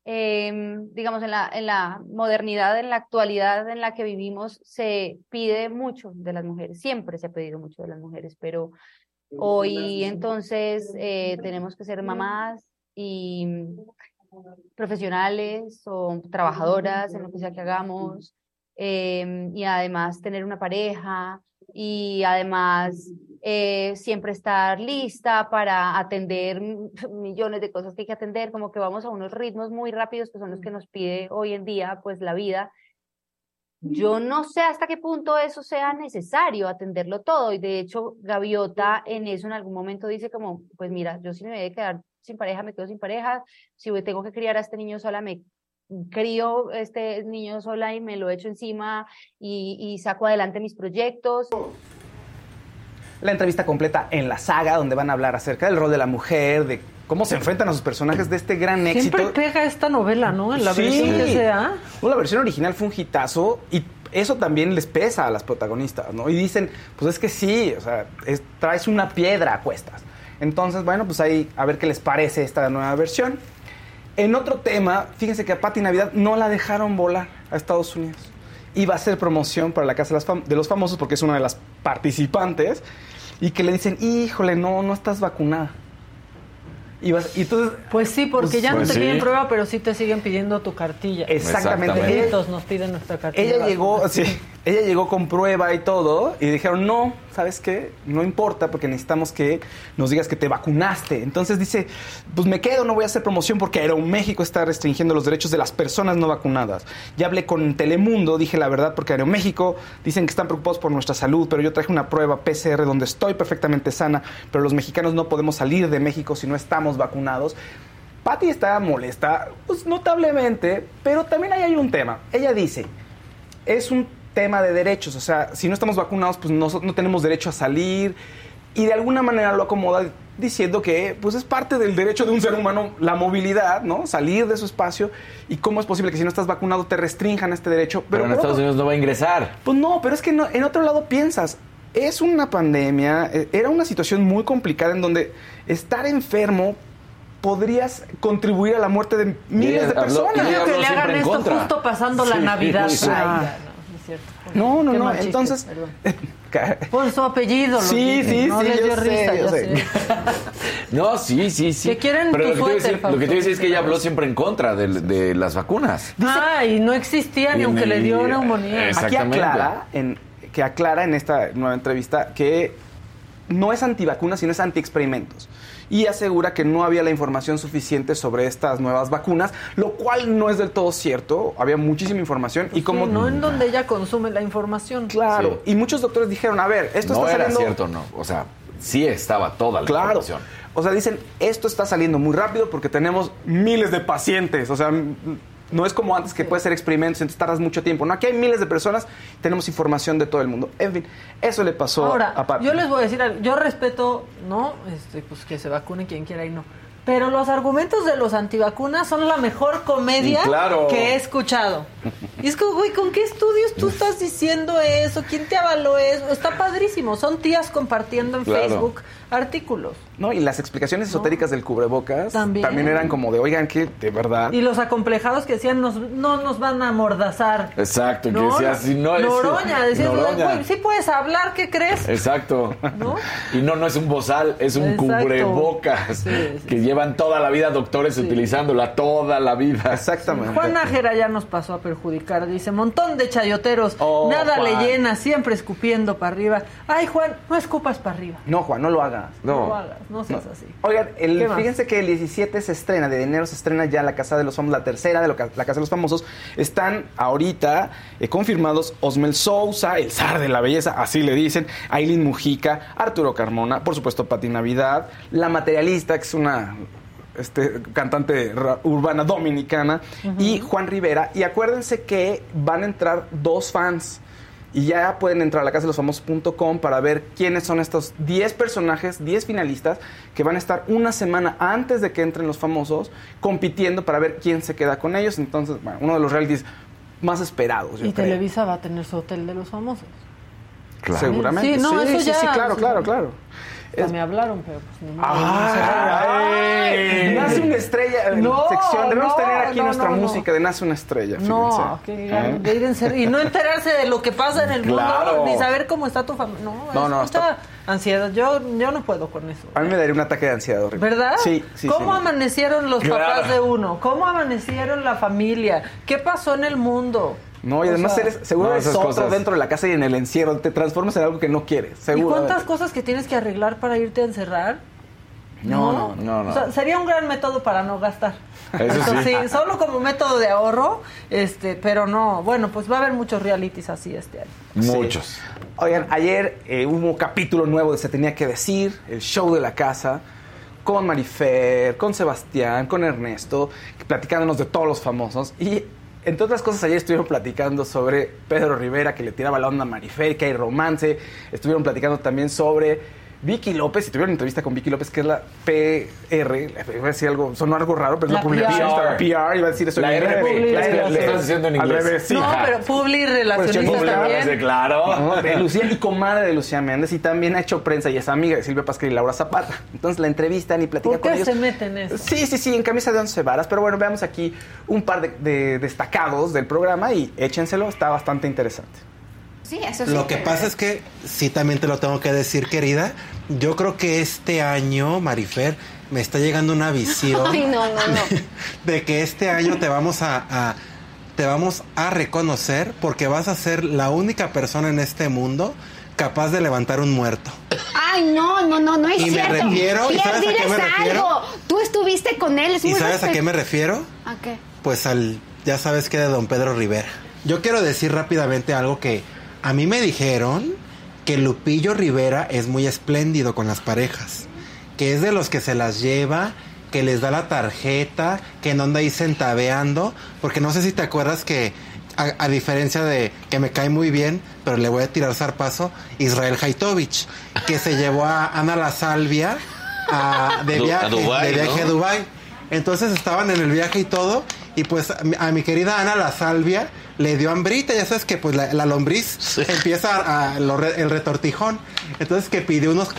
Speaker 11: em, digamos, en la, en la modernidad, en la actualidad en la que vivimos, se pide mucho de las mujeres, siempre se ha pedido mucho de las mujeres, pero hoy entonces eh, tenemos que ser mamás y profesionales o trabajadoras en lo que sea que hagamos, em, y además tener una pareja y además eh, siempre estar lista para atender millones de cosas que hay que atender, como que vamos a unos ritmos muy rápidos que son los que nos pide hoy en día pues la vida. Yo no sé hasta qué punto eso sea necesario atenderlo todo y de hecho Gaviota en eso en algún momento dice como pues mira, yo si me voy a quedar sin pareja, me quedo sin pareja, si tengo que criar a este niño sola, me crío este niño sola y me lo echo encima y, y saco adelante mis proyectos.
Speaker 4: La entrevista completa en la saga, donde van a hablar acerca del rol de la mujer, de cómo se enfrentan a sus personajes, de este gran éxito.
Speaker 3: Siempre pega esta novela, ¿no? En la
Speaker 4: Sí.
Speaker 3: versión que sea.
Speaker 4: No, la versión original fue un hitazo y eso también les pesa a las protagonistas, ¿no? Y dicen, pues es que sí, o sea, es- traes una piedra a cuestas. Entonces, bueno, pues ahí a ver qué les parece esta nueva versión. En otro tema, fíjense que a Patti Navidad no la dejaron volar a Estados Unidos. Iba a hacer promoción para la Casa de, las Fam- de los Famosos porque es una de las participantes y que le dicen, híjole, no, no estás vacunada. Y, vas- y entonces...
Speaker 3: Pues sí, porque
Speaker 4: Pues-
Speaker 3: ya no
Speaker 4: pues
Speaker 3: te
Speaker 4: sí.
Speaker 3: piden prueba, pero sí te siguen pidiendo tu cartilla.
Speaker 4: Exactamente.
Speaker 3: Los peritos nos piden nuestra cartilla.
Speaker 4: Ella llegó, sí, ella llegó con prueba y todo y dijeron, no, ¿sabes qué? No importa porque necesitamos que nos digas que te vacunaste. Entonces dice, pues me quedo, no voy a hacer promoción porque Aeroméxico está restringiendo los derechos de las personas no vacunadas. Ya hablé con Telemundo, dije la verdad porque Aeroméxico dicen que están preocupados por nuestra salud, pero yo traje una prueba PCR donde estoy perfectamente sana, pero los mexicanos no podemos salir de México si no estamos vacunados. Patty está molesta, pues notablemente, pero también ahí hay un tema. Ella dice, es un tema de derechos, o sea, si no estamos vacunados, pues no, no tenemos derecho a salir y de alguna manera lo acomoda diciendo que pues es parte del derecho de un ser humano la movilidad, ¿no? Salir de su espacio y cómo es posible que si no estás vacunado te restrinjan este derecho.
Speaker 5: Pero en Estados
Speaker 4: otro-
Speaker 5: Unidos no va a ingresar.
Speaker 4: pues no, pero es que no- en otro lado piensas, es una pandemia, eh, era una situación muy complicada en donde estar enfermo podrías contribuir a la muerte de miles de
Speaker 5: habló-
Speaker 4: personas.
Speaker 5: y ella
Speaker 3: que
Speaker 5: habló
Speaker 3: le hagan esto justo pasando la
Speaker 5: Sí,
Speaker 3: Navidad.
Speaker 5: sí.
Speaker 3: Ay, No, no cierto.
Speaker 4: No, entonces...
Speaker 3: perdón. Por su apellido, lo
Speaker 4: Sí,
Speaker 3: dije,
Speaker 4: sí,
Speaker 3: no
Speaker 4: sí,
Speaker 3: les
Speaker 4: yo
Speaker 3: dio
Speaker 4: sé,
Speaker 3: risa,
Speaker 4: yo
Speaker 3: ya
Speaker 4: sé.
Speaker 3: sé.
Speaker 5: No, sí, sí, sí.
Speaker 3: Que quieren
Speaker 5: Pero
Speaker 3: tu
Speaker 5: lo que, decir, lo que te iba a decir es que ella habló siempre en contra de, de las vacunas.
Speaker 3: Ah, y no existía ni
Speaker 5: Y-
Speaker 3: aunque le dio neumonía.
Speaker 4: Aquí
Speaker 5: Exactamente.
Speaker 4: aclara, en, que aclara en esta nueva entrevista que no es antivacuna, sino es antiexperimentos. Y asegura que no había la información suficiente sobre estas nuevas vacunas, lo cual no es del todo cierto. Había muchísima información y como
Speaker 3: Sí, no en donde ella consume la información.
Speaker 4: Claro, y muchos doctores dijeron, a ver, esto
Speaker 5: no
Speaker 4: está
Speaker 5: era
Speaker 4: saliendo...
Speaker 5: cierto, no. O sea, sí estaba toda la
Speaker 4: Claro.
Speaker 5: información.
Speaker 4: O sea, dicen, esto está saliendo muy rápido porque tenemos miles de pacientes. O sea, No es como antes que puedes hacer experimentos, entonces tardas mucho tiempo. No, aquí hay miles de personas, tenemos información de todo el mundo. En fin, eso le pasó
Speaker 3: Ahora,
Speaker 4: a Papi.
Speaker 3: yo les voy a decir, algo. yo respeto, ¿no? Este, pues que se vacune quien quiera y no. Pero los argumentos de los antivacunas son la mejor comedia
Speaker 5: claro.
Speaker 3: que he escuchado. Y es como, güey, ¿con qué estudios tú estás diciendo eso? ¿Quién te avaló eso? Está padrísimo. Son tías compartiendo en
Speaker 4: Claro.
Speaker 3: Facebook artículos.
Speaker 4: No, y las explicaciones esotéricas del cubrebocas
Speaker 3: También.
Speaker 4: también. eran como de, oigan, que de verdad.
Speaker 3: Y los acomplejados que decían, nos, no nos van a amordazar.
Speaker 5: Exacto, que
Speaker 3: No,
Speaker 5: decía, si no es...
Speaker 3: Noroña, decías,
Speaker 5: Noroña.
Speaker 3: sí puedes hablar, ¿qué crees?
Speaker 5: Exacto. Y no, no es un bozal, es un
Speaker 3: Exacto.
Speaker 5: cubrebocas
Speaker 3: Sí, sí,
Speaker 5: que llevan toda la vida doctores utilizándola, toda la vida.
Speaker 4: Exactamente.
Speaker 3: Juan Nájera ya nos pasó a perjudicar. Dice, montón de chayoteros,
Speaker 4: Oh,
Speaker 3: nada
Speaker 4: Juan.
Speaker 3: le llena, siempre escupiendo para arriba. Ay, Juan, no escupas para arriba.
Speaker 4: No, Juan, no lo hagas.
Speaker 3: No, lo hagas, no seas así.
Speaker 4: Oigan, el- fíjense que el 17 se estrena, de enero se estrena ya La Casa de los Famosos, la tercera de lo La Casa de los Famosos. Están ahorita eh, confirmados Osmel Sousa, el zar de la belleza, así le dicen, Aileen Mujica, Arturo Carmona, por supuesto Pati Navidad, La Materialista, que es una este, cantante urbana dominicana, y Juan Rivera. Y acuérdense que van a entrar dos fans. Y ya pueden entrar a la casa de los famosos.com para ver quiénes son estos 10 personajes, 10 finalistas que van a estar una semana antes de que entren los famosos compitiendo para ver quién se queda con ellos. Entonces, bueno, uno de los realities más esperados. yo
Speaker 3: Y
Speaker 4: creo.
Speaker 3: Televisa va a tener su hotel de los famosos.
Speaker 4: Seguramente.
Speaker 3: Sí, no,
Speaker 4: sí,
Speaker 3: eso
Speaker 4: sí,
Speaker 3: ya,
Speaker 4: sí, claro,
Speaker 3: sí.
Speaker 4: claro, claro.
Speaker 3: Me hablaron, pero pues ni modo.
Speaker 4: ¡Ay! Nace una estrella. en
Speaker 3: No,
Speaker 4: sección. Debemos
Speaker 3: no,
Speaker 4: tener aquí
Speaker 3: no,
Speaker 4: nuestra
Speaker 3: no, no.
Speaker 4: música de Nace una estrella.
Speaker 3: No,
Speaker 4: fíjense.
Speaker 3: que
Speaker 4: ¿Eh?
Speaker 3: de ir en serio. Y no enterarse de lo que pasa en el
Speaker 4: Claro.
Speaker 3: mundo, ni saber cómo está tu familia. No,
Speaker 4: No,
Speaker 3: es
Speaker 4: no,
Speaker 3: mucha ansiedad. Yo, yo no puedo con eso.
Speaker 4: A mí me daría un ataque de ansiedad horrible.
Speaker 3: ¿Verdad?
Speaker 4: Sí, sí.
Speaker 3: ¿Cómo
Speaker 4: sí.
Speaker 3: amanecieron los
Speaker 4: Claro.
Speaker 3: papás de uno? ¿Cómo amanecieron la familia? ¿Qué pasó en el mundo?
Speaker 4: No, y
Speaker 3: O
Speaker 4: además
Speaker 3: sea,
Speaker 4: eres, seguro
Speaker 5: No,
Speaker 4: eres otro
Speaker 5: cosas.
Speaker 4: dentro de la casa y en el encierro. Te transformas en algo que no quieres.
Speaker 3: ¿Y
Speaker 4: Seguro.
Speaker 3: cuántas cosas que tienes que arreglar para irte a encerrar?
Speaker 4: No, no,
Speaker 5: no, no.
Speaker 3: O sea, sería un gran método para no gastar.
Speaker 5: Eso sí.
Speaker 3: solo como método de ahorro, este, pero no. Bueno, pues va a haber muchos realities así este año.
Speaker 5: Muchos.
Speaker 4: Oigan, ayer eh, hubo un capítulo nuevo de Se Tenía que Decir, el show de la casa, con Marifer, con Sebastián, con Ernesto, platicándonos de todos los famosos. Y entre otras cosas, ayer estuvieron platicando sobre Pedro Rivera, que le tiraba la onda a Marifer, que hay romance. Estuvieron platicando también sobre Vicky López, y tuvieron una entrevista con Vicky López, que es la PR, iba a decir algo, sonó algo raro, pero es la,
Speaker 3: La
Speaker 4: publicación.
Speaker 5: PR.
Speaker 4: PR, iba a decir eso
Speaker 5: La que
Speaker 4: La
Speaker 5: estás diciendo en
Speaker 4: Al
Speaker 5: inglés.
Speaker 4: revés, sí.
Speaker 3: no, pero Publi relacionista
Speaker 4: Pues,
Speaker 3: también.
Speaker 5: Sí, claro.
Speaker 4: ¿no? De Lucía y comadre de Lucía Méndez y también ha hecho prensa y es amiga de Silvia Pascal y Laura Zapata. Entonces la entrevistan y platican
Speaker 3: ¿Por
Speaker 4: con
Speaker 3: qué
Speaker 4: ellos.
Speaker 3: se meten en eso?
Speaker 4: Sí, sí, sí, en camisa de once varas. Pero bueno, veamos aquí un par de, de destacados del programa y échenselo, está bastante interesante.
Speaker 9: Sí, eso sí.
Speaker 12: Lo que pasa es que, sí, también te lo tengo que decir, querida. Yo creo que este año, Marifer, me está llegando una visión
Speaker 9: Ay, no, no, no.
Speaker 12: de que este año te vamos a, a- te vamos a reconocer porque vas a ser la única persona en este mundo capaz de levantar un muerto.
Speaker 9: Ay, no, no, no, no es
Speaker 12: Y me
Speaker 9: cierto.
Speaker 12: refiero- ¿y sabes a qué me refiero?
Speaker 9: algo. Tú estuviste con él, es
Speaker 12: ¿Y
Speaker 9: muy
Speaker 12: sabes a qué me refiero?
Speaker 9: ¿A qué?
Speaker 12: Pues al, ya sabes que de don Pedro Rivera. Yo quiero decir rápidamente algo que a mí me dijeron que Lupillo Rivera es muy espléndido con las parejas, que es de los que se las lleva, que les da la tarjeta, que no anda ahí centaveando, porque no sé si te acuerdas que a, a diferencia de que me cae muy bien, pero le voy a tirar zarpazo, Israel Haitovich, que se llevó a Ana La Salvia a- de
Speaker 13: Du- a
Speaker 12: viaje,
Speaker 13: Dubái,
Speaker 12: de viaje
Speaker 13: ¿no?
Speaker 12: a Dubái. Entonces estaban en el viaje y todo. Y pues a mi, a mi querida Ana La Salvia le dio hambrita. Ya sabes que pues la, la lombriz empieza a, lo re- el retortijón. Entonces que pidió unos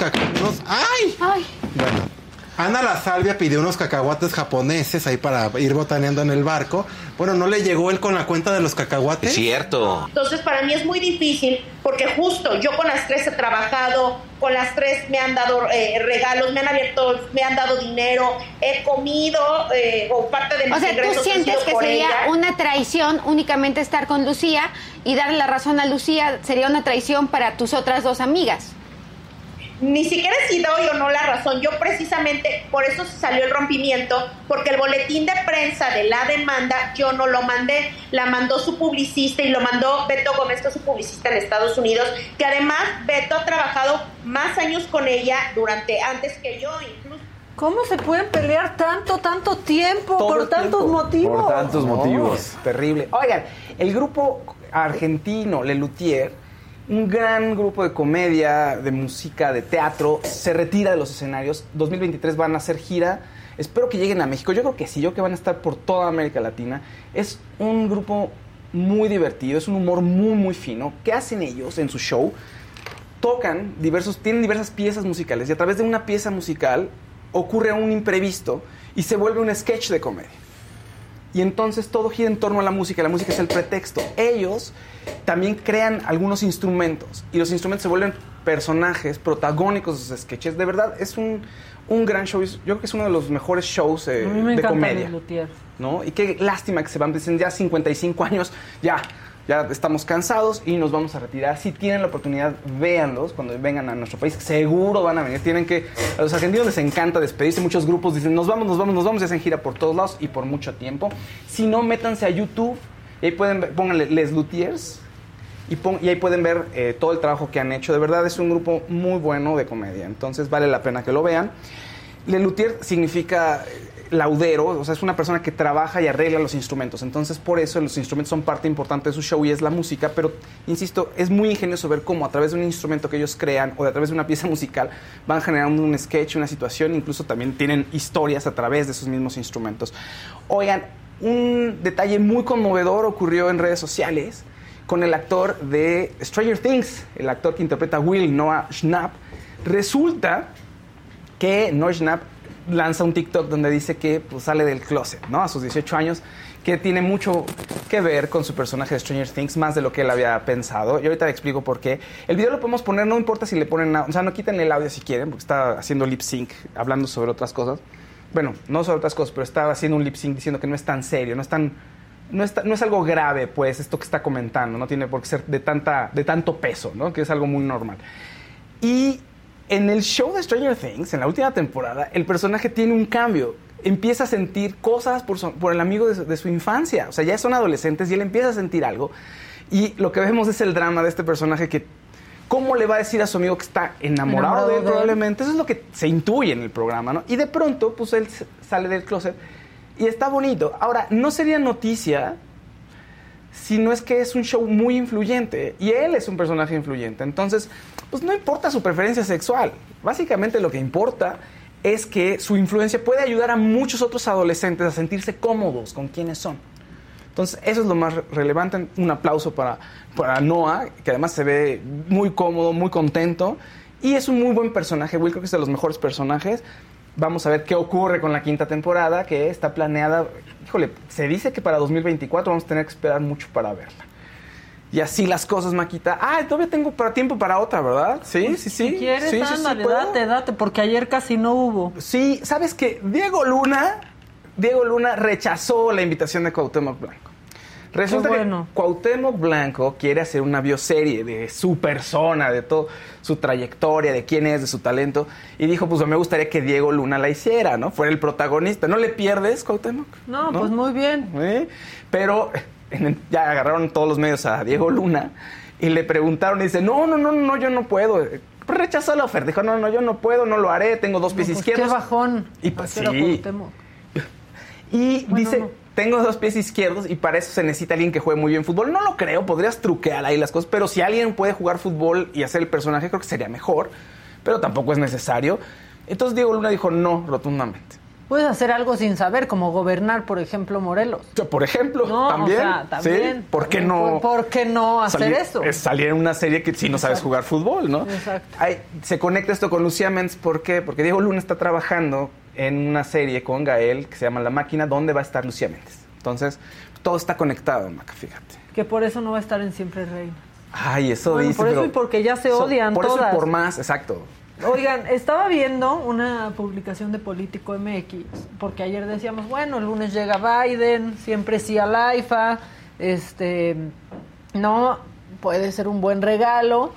Speaker 12: unos ¡Ay!
Speaker 9: Ay.
Speaker 12: Bueno. Ana La Salvia pidió unos cacahuates japoneses ahí para ir botaneando en el barco. Bueno, no le llegó él con la cuenta de los cacahuates.
Speaker 13: Es cierto.
Speaker 14: Entonces para mí es muy difícil porque justo yo con las tres he trabajado, con las tres me han dado eh, regalos, me han abierto, me han dado dinero, he comido eh, o parte de mis
Speaker 9: O sea,
Speaker 14: ingresos
Speaker 9: tú sientes que sería
Speaker 14: ella.
Speaker 9: una traición únicamente estar con Lucía y darle la razón a Lucía sería una traición para tus otras dos amigas.
Speaker 14: Ni siquiera si doy o no la razón. Yo precisamente por eso salió el rompimiento, porque el boletín de prensa de la demanda yo no lo mandé, la mandó su publicista y lo mandó Beto Gómez, que es su publicista en Estados Unidos, que además Beto ha trabajado más años con ella durante antes que yo, incluso.
Speaker 3: ¿Cómo se pueden pelear tanto, tanto tiempo
Speaker 4: Todo
Speaker 3: por tantos
Speaker 4: tiempo.
Speaker 3: motivos?
Speaker 5: Por tantos motivos.
Speaker 4: Terrible. Oigan, el grupo argentino Le Luthier, un gran grupo de comedia, de música, de teatro, se retira de los escenarios. 2023 van a hacer gira. Espero que lleguen a México. Yo creo que sí, yo creo que van a estar por toda América Latina. Es un grupo muy divertido, es un humor muy, muy fino. ¿Qué hacen ellos en su show? tocan diversos, tienen diversas piezas musicales y a través de una pieza musical ocurre un imprevisto y se vuelve un sketch de comedia. Y entonces todo gira en torno a la música, la música es el pretexto. Ellos también crean algunos instrumentos y los instrumentos se vuelven personajes protagónicos de sus sketches. De verdad, es un, un gran show. Yo creo que es uno de los mejores shows eh,
Speaker 3: A mí me
Speaker 4: de comedia. ¿no? Y qué lástima que se van, dicen ya 55 años, ya, ya estamos cansados y nos vamos a retirar. Si tienen la oportunidad, véanlos cuando vengan a nuestro país, seguro van a venir. Tienen que, a los argentinos les encanta despedirse, muchos grupos dicen, nos vamos, nos vamos, nos vamos, y hacen gira por todos lados y por mucho tiempo. Si no, métanse a YouTube y ahí pueden ver, pónganle Les Luthiers. Y, ahí pueden ver eh, todo el trabajo que han hecho. De verdad es un grupo muy bueno de comedia. Entonces vale la pena que lo vean. Le luthier significa laudero, o sea, es una persona que trabaja y arregla los instrumentos. Entonces, por eso los instrumentos son parte importante de su show y es la música. Pero, insisto, es muy ingenioso ver cómo a través de un instrumento que ellos crean o de a través de una pieza musical van generando un sketch, una situación. Incluso también tienen historias a través de esos mismos instrumentos. Oigan, un detalle muy conmovedor ocurrió en redes sociales con el actor de Stranger Things, el actor que interpreta a Will, Noah Schnapp. Resulta que Noah Schnapp lanza un TikTok donde dice que pues, sale del closet, ¿no? A sus 18 años, que tiene mucho que ver con su personaje de Stranger Things, más de lo que él había pensado. Y ahorita le explico por qué. El video lo podemos poner, no importa si le ponen, o sea, no quiten el audio si quieren, porque está haciendo lip sync, hablando sobre otras cosas. Bueno, no sobre otras cosas, pero está haciendo un lip sync diciendo que no es tan serio, no es tan no es, ta- no es algo grave, pues, esto que está comentando, no tiene por qué ser de, tanta, de tanto peso, ¿no? Que es algo muy normal. Y en el show de Stranger Things, en la última temporada, el personaje tiene un cambio. Empieza a sentir cosas por, su- por el amigo de su, de su infancia. O sea, ya son adolescentes y él empieza a sentir algo. Y lo que vemos es el drama de este personaje que... ¿Cómo le va a decir a su amigo que está enamorado,
Speaker 3: Enamorado
Speaker 4: de él? Probablemente. Eso es lo que se intuye en el programa, ¿no? Y de pronto, pues él sale del closet y está bonito. Ahora, no sería noticia si no es que es un show muy influyente y él es un personaje influyente. Entonces, pues no importa su preferencia sexual. Básicamente lo que importa es que su influencia puede ayudar a muchos otros adolescentes a sentirse cómodos con quienes son. Entonces, eso es lo más re- relevante. Un aplauso para, para Noah, que además se ve muy cómodo, muy contento. Y es un muy buen personaje. Will creo que es de los mejores personajes. Vamos a ver qué ocurre con la quinta temporada, que está planeada. Híjole, se dice que para 2024 vamos a tener que esperar mucho para verla. Y así las cosas, Maquita. Ah, todavía tengo para tiempo para otra, ¿verdad? Sí, sí, sí.
Speaker 3: Si quieres,
Speaker 4: sí, sí, sí,
Speaker 3: ándale,
Speaker 4: ¿puedo?
Speaker 3: date, date, porque ayer casi no hubo.
Speaker 4: Sí, ¿sabes qué? Diego Luna, Diego Luna rechazó la invitación de Cuauhtémoc Blanco. Resulta
Speaker 3: bueno.
Speaker 4: que Cuauhtémoc Blanco quiere hacer una bioserie de su persona, de toda su trayectoria, de quién es, de su talento. Y dijo, pues me gustaría que Diego Luna la hiciera, ¿no? Fuera el protagonista. ¿No le pierdes, Cuauhtémoc?
Speaker 3: No, pues muy bien.
Speaker 4: ¿Eh? Pero el- ya agarraron todos los medios a Diego Luna y le preguntaron y dice, no, no, no, no, yo no puedo. Rechazó la oferta. Dijo, no, no, yo no puedo, no lo haré, tengo dos pies
Speaker 3: Pues
Speaker 4: izquierdos.
Speaker 3: qué bajón.
Speaker 4: Y pues sí. Y
Speaker 3: Bueno,
Speaker 4: dice,
Speaker 3: no.
Speaker 4: Tengo dos pies izquierdos y para eso se necesita alguien que juegue muy bien fútbol. No lo creo, podrías truquear ahí las cosas, pero si alguien puede jugar fútbol y hacer el personaje, creo que sería mejor, pero tampoco es necesario. Entonces Diego Luna dijo no, rotundamente.
Speaker 3: Puedes hacer algo sin saber, como gobernar, por ejemplo, Morelos.
Speaker 4: Por ejemplo,
Speaker 3: No,
Speaker 4: también.
Speaker 3: o sea, también.
Speaker 4: ¿sí? ¿Por qué
Speaker 3: también,
Speaker 4: no?
Speaker 3: ¿Por, qué no hacer
Speaker 4: salir,
Speaker 3: eso?
Speaker 4: es salir en una serie que si no sabes jugar fútbol, ¿no?
Speaker 3: Exacto.
Speaker 4: Ay, se conecta esto con Lucía Méndez, ¿por qué? Porque Diego Luna está trabajando en una serie con Gael que se llama La Máquina, donde va a estar Lucía Méndez. Entonces, todo está conectado, Maca, fíjate.
Speaker 3: Que por eso no va a estar en Siempre Reina.
Speaker 4: Ay, eso
Speaker 3: Bueno,
Speaker 4: dice,
Speaker 3: por eso
Speaker 4: pero-
Speaker 3: y porque ya se
Speaker 4: so-
Speaker 3: odian
Speaker 4: Por eso
Speaker 3: todas.
Speaker 4: y por más, exacto.
Speaker 3: Oigan, estaba viendo una publicación de Político MX, porque ayer decíamos, bueno, el lunes llega Biden, siempre sí al AIFA, este, no, puede ser un buen regalo,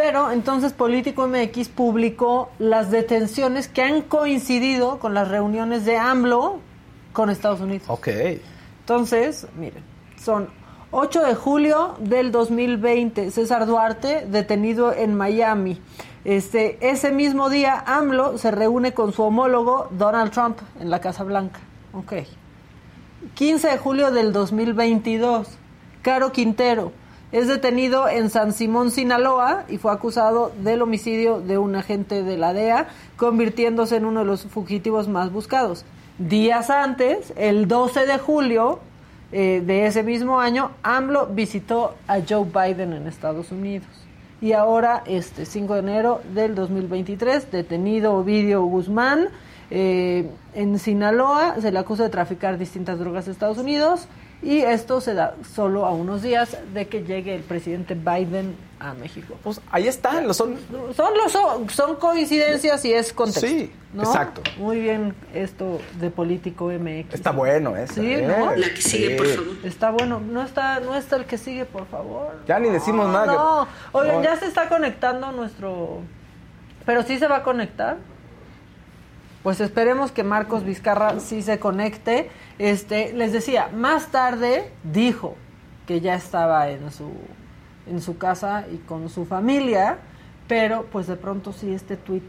Speaker 3: pero entonces Político MX publicó las detenciones que han coincidido con las reuniones de AMLO con Estados Unidos.
Speaker 4: Ok.
Speaker 3: Entonces, miren, son 8 de julio del 2020, César Duarte detenido en Miami. Este, ese mismo día, AMLO se reúne con su homólogo Donald Trump en la Casa Blanca. Ok. 15 de julio del 2022, Caro Quintero es detenido en San Simón, Sinaloa, y fue acusado del homicidio de un agente de la DEA, convirtiéndose en uno de los fugitivos más buscados. Días antes, el 12 de julio eh, de ese mismo año, AMLO visitó a Joe Biden en Estados Unidos. Y ahora, este 5 de enero del 2023, detenido Ovidio Guzmán eh, en Sinaloa, se le acusa de traficar distintas drogas a Estados Unidos y esto se da solo a unos días de que llegue el presidente Biden a México.
Speaker 4: Pues ahí están, son
Speaker 3: son los son, son coincidencias y es contexto.
Speaker 4: Sí,
Speaker 3: ¿no?
Speaker 4: exacto.
Speaker 3: Muy bien esto de político MX.
Speaker 4: Está bueno eso.
Speaker 3: Sí,
Speaker 4: ¿eh?
Speaker 3: ¿no?
Speaker 4: La que sigue, por favor.
Speaker 3: Está bueno. No está, no está el que sigue, por favor.
Speaker 4: Ya ni decimos nada.
Speaker 3: No,
Speaker 4: que-
Speaker 3: oigan,
Speaker 4: No.
Speaker 3: ya se está conectando nuestro. Pero sí se va a conectar. Pues esperemos que Marcos Vizcarra sí se conecte. Este, les decía, más tarde dijo que ya estaba en su en su casa y con su familia, pero pues de pronto sí este tuit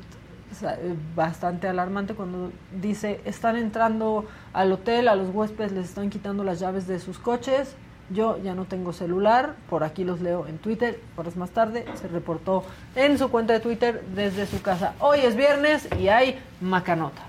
Speaker 3: eh, bastante alarmante cuando dice están entrando al hotel, a los huéspedes les están quitando las llaves de sus coches. Yo ya no tengo celular, por aquí los leo en Twitter, horas más tarde se reportó en su cuenta de Twitter desde su casa. Hoy es viernes y hay macanota.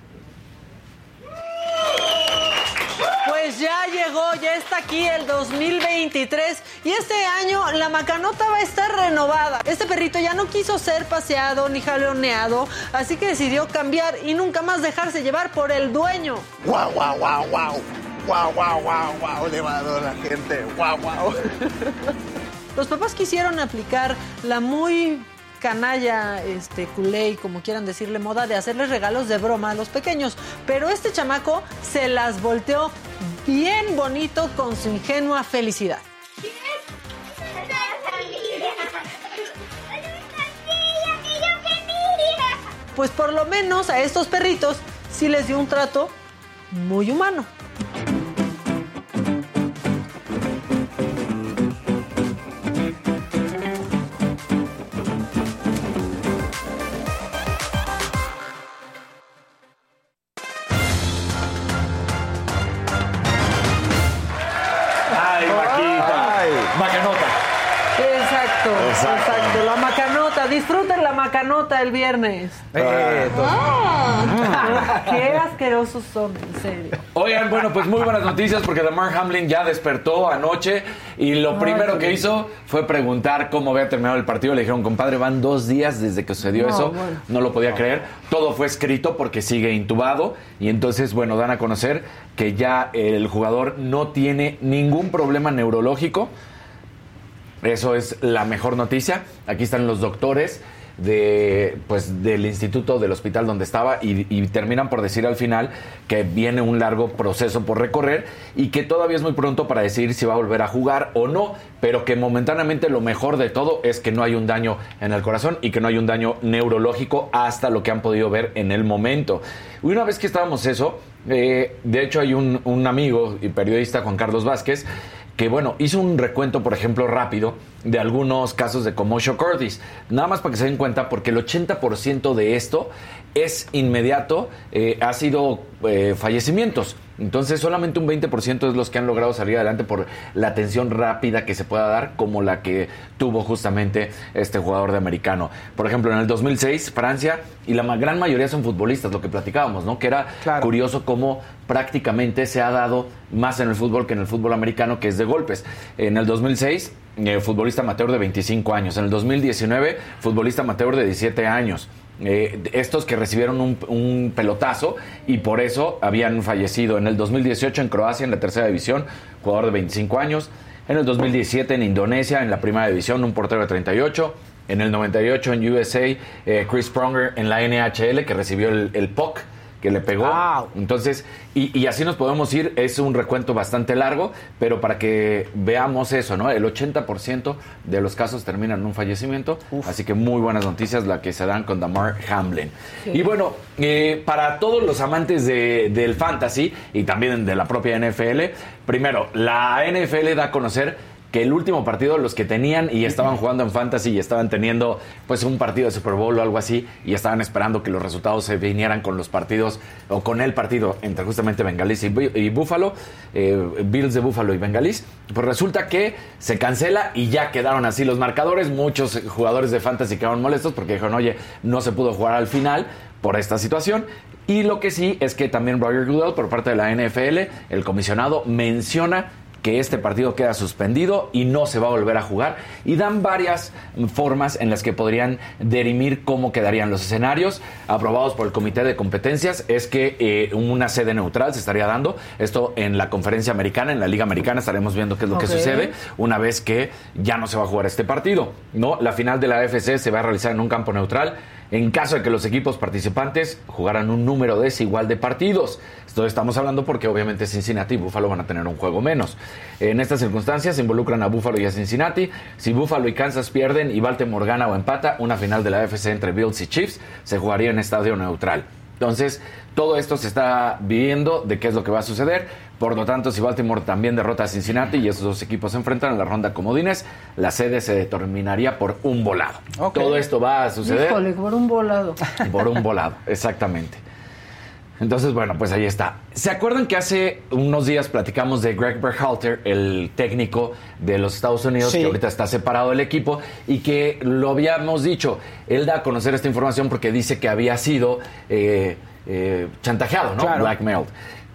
Speaker 3: Pues ya llegó, ya está aquí el 2023 y este año la macanota va a estar renovada. Este perrito ya no quiso ser paseado ni jaloneado, así que decidió cambiar y nunca más dejarse llevar por el dueño.
Speaker 13: ¡Guau, guau, guau, guau! ¡Guau, guau, guau, guau! Le va a dar la gente. ¡Guau, guau!
Speaker 3: Los papás quisieron aplicar la muy canalla, este, culé, como quieran decirle, moda de hacerles regalos de broma a los pequeños. Pero este chamaco se las volteó bien bonito con su ingenua felicidad. Pues por lo menos a estos perritos sí les dio un trato muy humano. Exacto,
Speaker 5: Exacto.
Speaker 3: exacto, La macanota, disfruten la macanota el viernes. Ah. Qué asquerosos son, en serio.
Speaker 5: Oigan, bueno, pues muy buenas noticias porque Damar Hamlin ya despertó anoche y lo
Speaker 3: Ay,
Speaker 5: primero que hizo fue preguntar cómo había terminado el partido. Le dijeron, compadre, van dos días desde que sucedió
Speaker 3: No,
Speaker 5: eso.
Speaker 3: bueno.
Speaker 5: No lo podía creer. Todo fue escrito porque sigue intubado y entonces, bueno, dan a conocer que ya el jugador no tiene ningún problema neurológico. Eso es la mejor noticia. Aquí están los doctores de pues del instituto del hospital donde estaba y, terminan por decir al final que viene un largo proceso por recorrer y que todavía es muy pronto para decidir si va a volver a jugar o no, pero que momentáneamente lo mejor de todo es que no hay un daño en el corazón y que no hay un daño neurológico hasta lo que han podido ver en el momento. Y una vez que estábamos eso, eh, de hecho hay un, un amigo y periodista Juan Carlos Vázquez que bueno, hizo un recuento, por ejemplo, rápido de algunos casos de commotion cordis. Nada más para que se den cuenta, porque el 80% de esto es inmediato, eh, ha sido eh, fallecimientos. Entonces, solamente un 20% es los que han logrado salir adelante por la atención rápida que se pueda dar, como la que tuvo justamente este jugador de americano. Por ejemplo, en el 2006, Francia, y la gran mayoría son futbolistas, lo que platicábamos, ¿no? Que era curioso cómo prácticamente se ha dado más en el fútbol que en el fútbol americano, que es de golpes. En el 2006, eh, futbolista amateur de 25 años. En el 2019, futbolista amateur de 17 años. Eh, estos que recibieron un, pelotazo y por eso habían fallecido. En el 2018 en Croacia, en la tercera división, jugador de 25 años. En el 2017 en Indonesia, en la primera división, un portero de 38. En el 98 en USA, eh, Chris Pronger en la NHL, que recibió el, el POC que le pegó. Entonces, y, y así nos podemos ir. Es un recuento bastante largo, pero para que veamos eso, ¿no? El 80% de los casos terminan en un fallecimiento. Así que muy buenas noticias la que se dan con Damar Hamlin.
Speaker 15: Sí.
Speaker 5: Y bueno, eh, para todos los amantes de- del fantasy y también de la propia NFL, primero, la NFL da a conocer que el último partido los que tenían y estaban jugando en fantasy y estaban teniendo pues un partido de Super Bowl o algo así y estaban esperando que los resultados se vinieran con los partidos o con el partido entre justamente Bengalís y, y Buffalo, eh, Bills de Buffalo y Bengalís, pues resulta que se cancela y ya quedaron así los marcadores, muchos jugadores de fantasy quedaron molestos porque dijeron, oye, no se pudo jugar al final por esta situación. Y lo que sí es que también Roger Goodell, por parte de la NFL, el comisionado, menciona que este partido queda suspendido y no se va a volver a jugar. Y dan varias formas en las que podrían derimir cómo quedarían los escenarios. Aprobados por el comité de competencias es que eh, una sede neutral se estaría dando. Esto en la conferencia americana en la liga americana estaremos viendo qué es lo que sucede una vez que ya no se va a jugar este partido no la final de la AFC se va a realizar en un campo neutral en caso de que los equipos participantes jugaran un número desigual de partidos. Esto estamos hablando porque obviamente Cincinnati y Buffalo van a tener un juego menos. En estas circunstancias se involucran a Buffalo y a Cincinnati. Si Buffalo y Kansas pierden y Baltimore gana o empata, una final de la AFC entre Bills y Chiefs se jugaría en estadio neutral. Entonces, todo esto se está viendo de qué es lo que va a suceder. Por lo tanto, si Baltimore también derrota a Cincinnati y esos dos equipos se enfrentan en la ronda comodines, la sede se determinaría por un volado. Todo esto va a suceder
Speaker 3: Híjole, por un volado.
Speaker 5: por un volado, exactamente. Entonces, bueno, pues ahí está. ¿Se acuerdan que hace unos días platicamos de Greg Berhalter, el técnico de los Estados Unidos,
Speaker 4: Sí.
Speaker 5: que ahorita está separado del equipo y que lo habíamos dicho? Él da a conocer esta información porque dice que había sido eh, eh, chantajeado, ¿no?
Speaker 4: Claro.
Speaker 5: Blackmailed.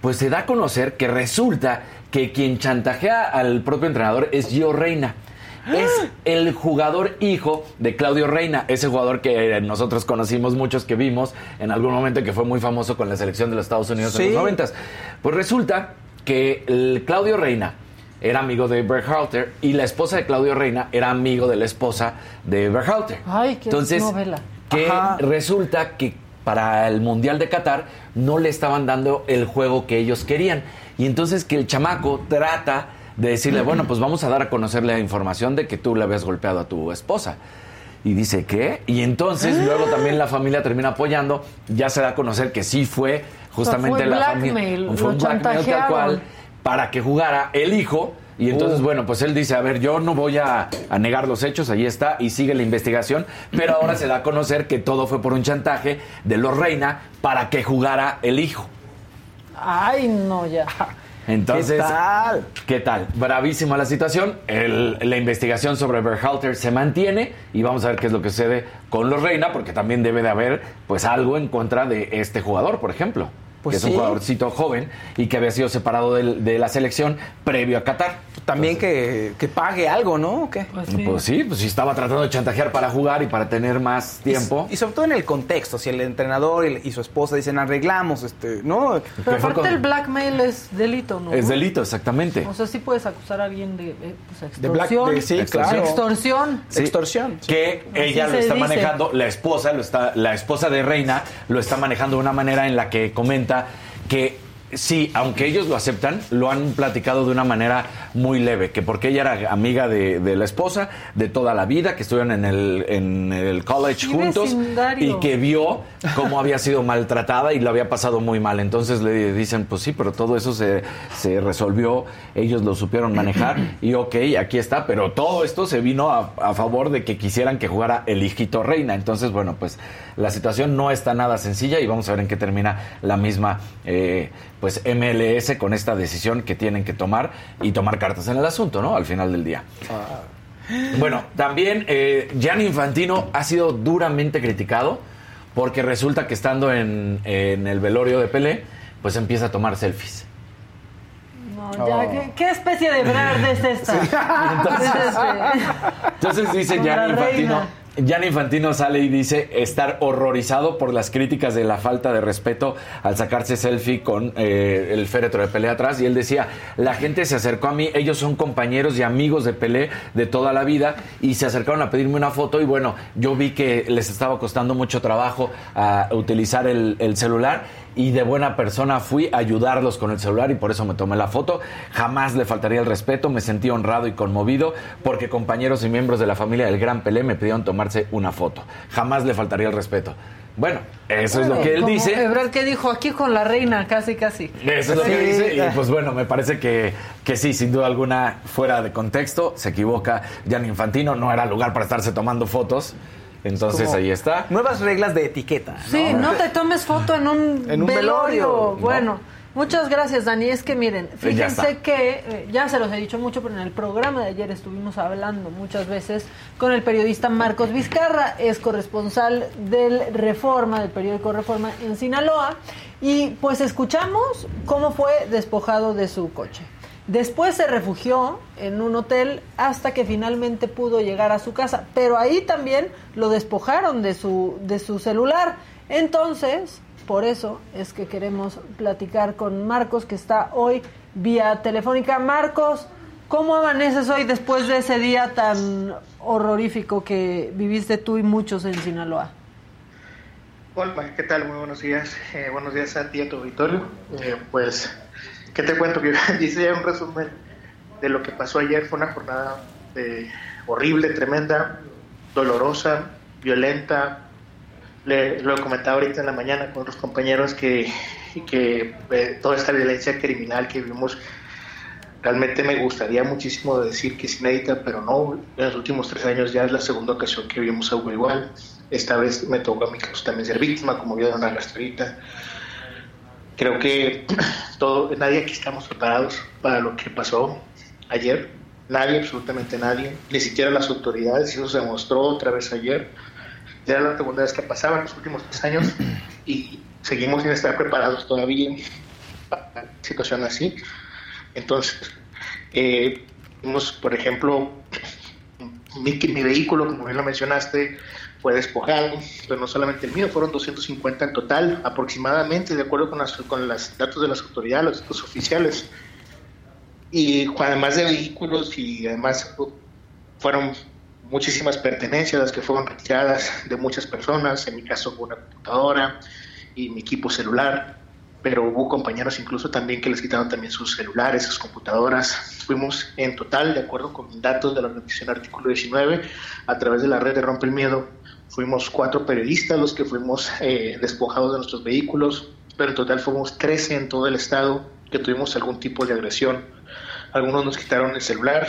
Speaker 5: Pues se da a conocer que resulta que quien chantajea al propio entrenador es Gio Reina. Es el jugador hijo de Claudio Reina, ese jugador que nosotros conocimos muchos que vimos en algún momento y que fue muy famoso con la selección de los Estados Unidos en los noventas. Pues resulta que el Claudio Reina era amigo de Berhalter y la esposa de Claudio Reina era amigo de la esposa de Berhalter.
Speaker 3: Ay, qué
Speaker 5: Entonces,
Speaker 3: novela.
Speaker 5: que
Speaker 4: Ajá.
Speaker 5: resulta que para el Mundial de Qatar no le estaban dando el juego que ellos querían. Y entonces que el chamaco trata de decirle, bueno, pues vamos a dar a conocer la información de que tú le habías golpeado a tu esposa. Y dice, ¿qué? Y entonces luego también la familia termina apoyando, ya se da a conocer que sí fue justamente
Speaker 3: fue
Speaker 5: la familia. Fue un blackmail tal cual para que jugara el hijo. Y entonces,
Speaker 4: Uh.
Speaker 5: bueno, pues él dice, a ver, yo no voy a, a negar los hechos, ahí está, y sigue la investigación, pero ahora se da a conocer que todo fue por un chantaje de los Reina para que jugara el hijo.
Speaker 3: Ay, no, ya.
Speaker 5: Entonces,
Speaker 4: ¿Qué tal?
Speaker 5: ¿Qué tal? Bravísima la situación. El- la investigación sobre Berhalter se mantiene y vamos a ver qué es lo que sucede con los Reina, porque también debe de haber pues algo en contra de este jugador, por ejemplo.
Speaker 4: Pues
Speaker 5: que es un
Speaker 4: sí.
Speaker 5: jugadorcito joven y que había sido separado de la selección previo a Qatar.
Speaker 4: También que, que pague algo, ¿no? ¿O qué?
Speaker 3: Pues
Speaker 5: Pues sí, pues sí estaba tratando de chantajear para jugar y para tener más tiempo.
Speaker 4: Y, y sobre todo en el contexto, si el entrenador y, y su esposa dicen arreglamos, este, ¿no?
Speaker 3: Pero aparte
Speaker 5: con-
Speaker 3: el blackmail es delito, ¿no?
Speaker 5: Es delito, exactamente.
Speaker 3: O sea, sí puedes acusar a alguien de, eh, pues,
Speaker 4: De black-
Speaker 3: extorsión.
Speaker 4: de- sí,
Speaker 5: Extorsión.
Speaker 4: claro.
Speaker 3: Extorsión.
Speaker 5: Sí.
Speaker 4: Extorsión.
Speaker 5: Que ella lo está
Speaker 3: dice.
Speaker 5: manejando, la esposa lo está, la esposa de Reina lo está manejando de una manera en la que comenta que sí, aunque ellos lo aceptan, lo han platicado de una manera muy leve, que porque ella era amiga de, de la esposa de toda la vida, que estuvieron en el, en el college
Speaker 3: Sí,
Speaker 5: juntos
Speaker 3: vecindario.
Speaker 5: y que vio cómo había sido maltratada y lo había pasado muy mal. Entonces le dicen, pues sí, pero todo eso se, se resolvió, ellos lo supieron manejar y ok, aquí está, pero todo esto se vino a, a favor de que quisieran que jugara el hijito reina. Entonces, bueno, pues la situación no está nada sencilla y vamos a ver en qué termina la misma, eh, pues MLS con esta decisión que tienen que tomar y tomar cartas en el asunto, ¿no? Al final del día. Bueno, también eh, Gianni Infantino ha sido duramente criticado porque resulta que estando en, en el velorio de Pelé, pues empieza a tomar selfies.
Speaker 3: No, ya, ¿qué, qué especie de Brad es esta?
Speaker 5: Entonces-
Speaker 3: Es
Speaker 5: Entonces dice Gianni Infantino. Gianni Infantino sale y dice estar horrorizado por las críticas de la falta de respeto al sacarse selfie con eh, el féretro de Pelé atrás. Y él decía, la gente se acercó a mí, ellos son compañeros y amigos de Pelé de toda la vida y se acercaron a pedirme una foto y bueno, yo vi que les estaba costando mucho trabajo a utilizar el, el celular y de buena persona fui a ayudarlos con el celular y por eso me tomé la foto. Jamás le faltaría el respeto, me sentí honrado y conmovido porque compañeros y miembros de la familia del Gran Pelé me pidieron tomarse una foto. Jamás le faltaría el respeto. Bueno, eso es lo que él dice.
Speaker 3: Ebrard que dijo aquí con la reina, casi, casi.
Speaker 5: Eso es lo que
Speaker 3: Sí.
Speaker 5: dice. Y pues bueno, me parece que, que sí, sin duda alguna, fuera de contexto, se equivoca. Gianni Infantino no era lugar para estarse tomando fotos. Entonces
Speaker 4: Como
Speaker 5: ahí está.
Speaker 4: Nuevas reglas de etiqueta.
Speaker 3: Sí, no te tomes foto en un,
Speaker 4: En un
Speaker 3: velorio.
Speaker 4: velorio, ¿no?
Speaker 3: Bueno, muchas gracias, Dani. Es que miren,
Speaker 5: ya
Speaker 3: fíjense que, eh, ya se los he dicho mucho, pero en el programa de ayer estuvimos hablando muchas veces con el periodista Marcos Vizcarra, es corresponsal del Reforma, del periódico Reforma en Sinaloa, y pues escuchamos cómo fue despojado de su coche. Después se refugió en un hotel hasta que finalmente pudo llegar a su casa, pero ahí también lo despojaron de su, de su celular. Entonces, por eso es que queremos platicar con Marcos, que está hoy vía telefónica. Marcos, ¿cómo amaneces hoy después de ese día tan horrorífico que viviste tú y muchos en Sinaloa?
Speaker 15: Hola, ¿qué tal? Muy buenos días. Eh, buenos días a ti y a tu auditorio. Eh, pues, ¿qué te cuento? Que dice ya un resumen de lo que pasó ayer. Fue una jornada eh, horrible, tremenda, dolorosa, violenta. Le, lo comentaba ahorita en la mañana con otros compañeros que, que eh, toda esta violencia criminal que vimos realmente me gustaría muchísimo decir que es inédita, pero no. En los últimos tres años ya es la segunda ocasión que vimos algo igual. Esta vez me tocó a mí caso también ser víctima, como vieron a la ahorita. Creo que todo, nadie aquí estamos preparados para lo que pasó ayer. Nadie, absolutamente nadie, ni siquiera las autoridades, eso se demostró otra vez ayer. Ya era la segunda vez que pasaba en los últimos tres años y seguimos sin estar preparados todavía para una situación así. Entonces, eh, vimos, por ejemplo, mi, mi vehículo, como bien lo mencionaste, fue despojado, pero no solamente el mío, fueron 250 en total, aproximadamente, de acuerdo con, las, con los datos de las autoridades, los datos oficiales. Y además de vehículos y además fueron muchísimas pertenencias las que fueron retiradas de muchas personas, en mi caso una computadora y mi equipo celular, pero hubo compañeros incluso también que les quitaron también sus celulares, sus computadoras. Fuimos en total, de acuerdo con datos de la organización Artículo 19, a través de la red de Rompe el Miedo, fuimos cuatro periodistas los que fuimos eh, despojados de nuestros vehículos, pero en total fuimos 13 en todo el estado que tuvimos algún tipo de agresión. Algunos nos quitaron el celular,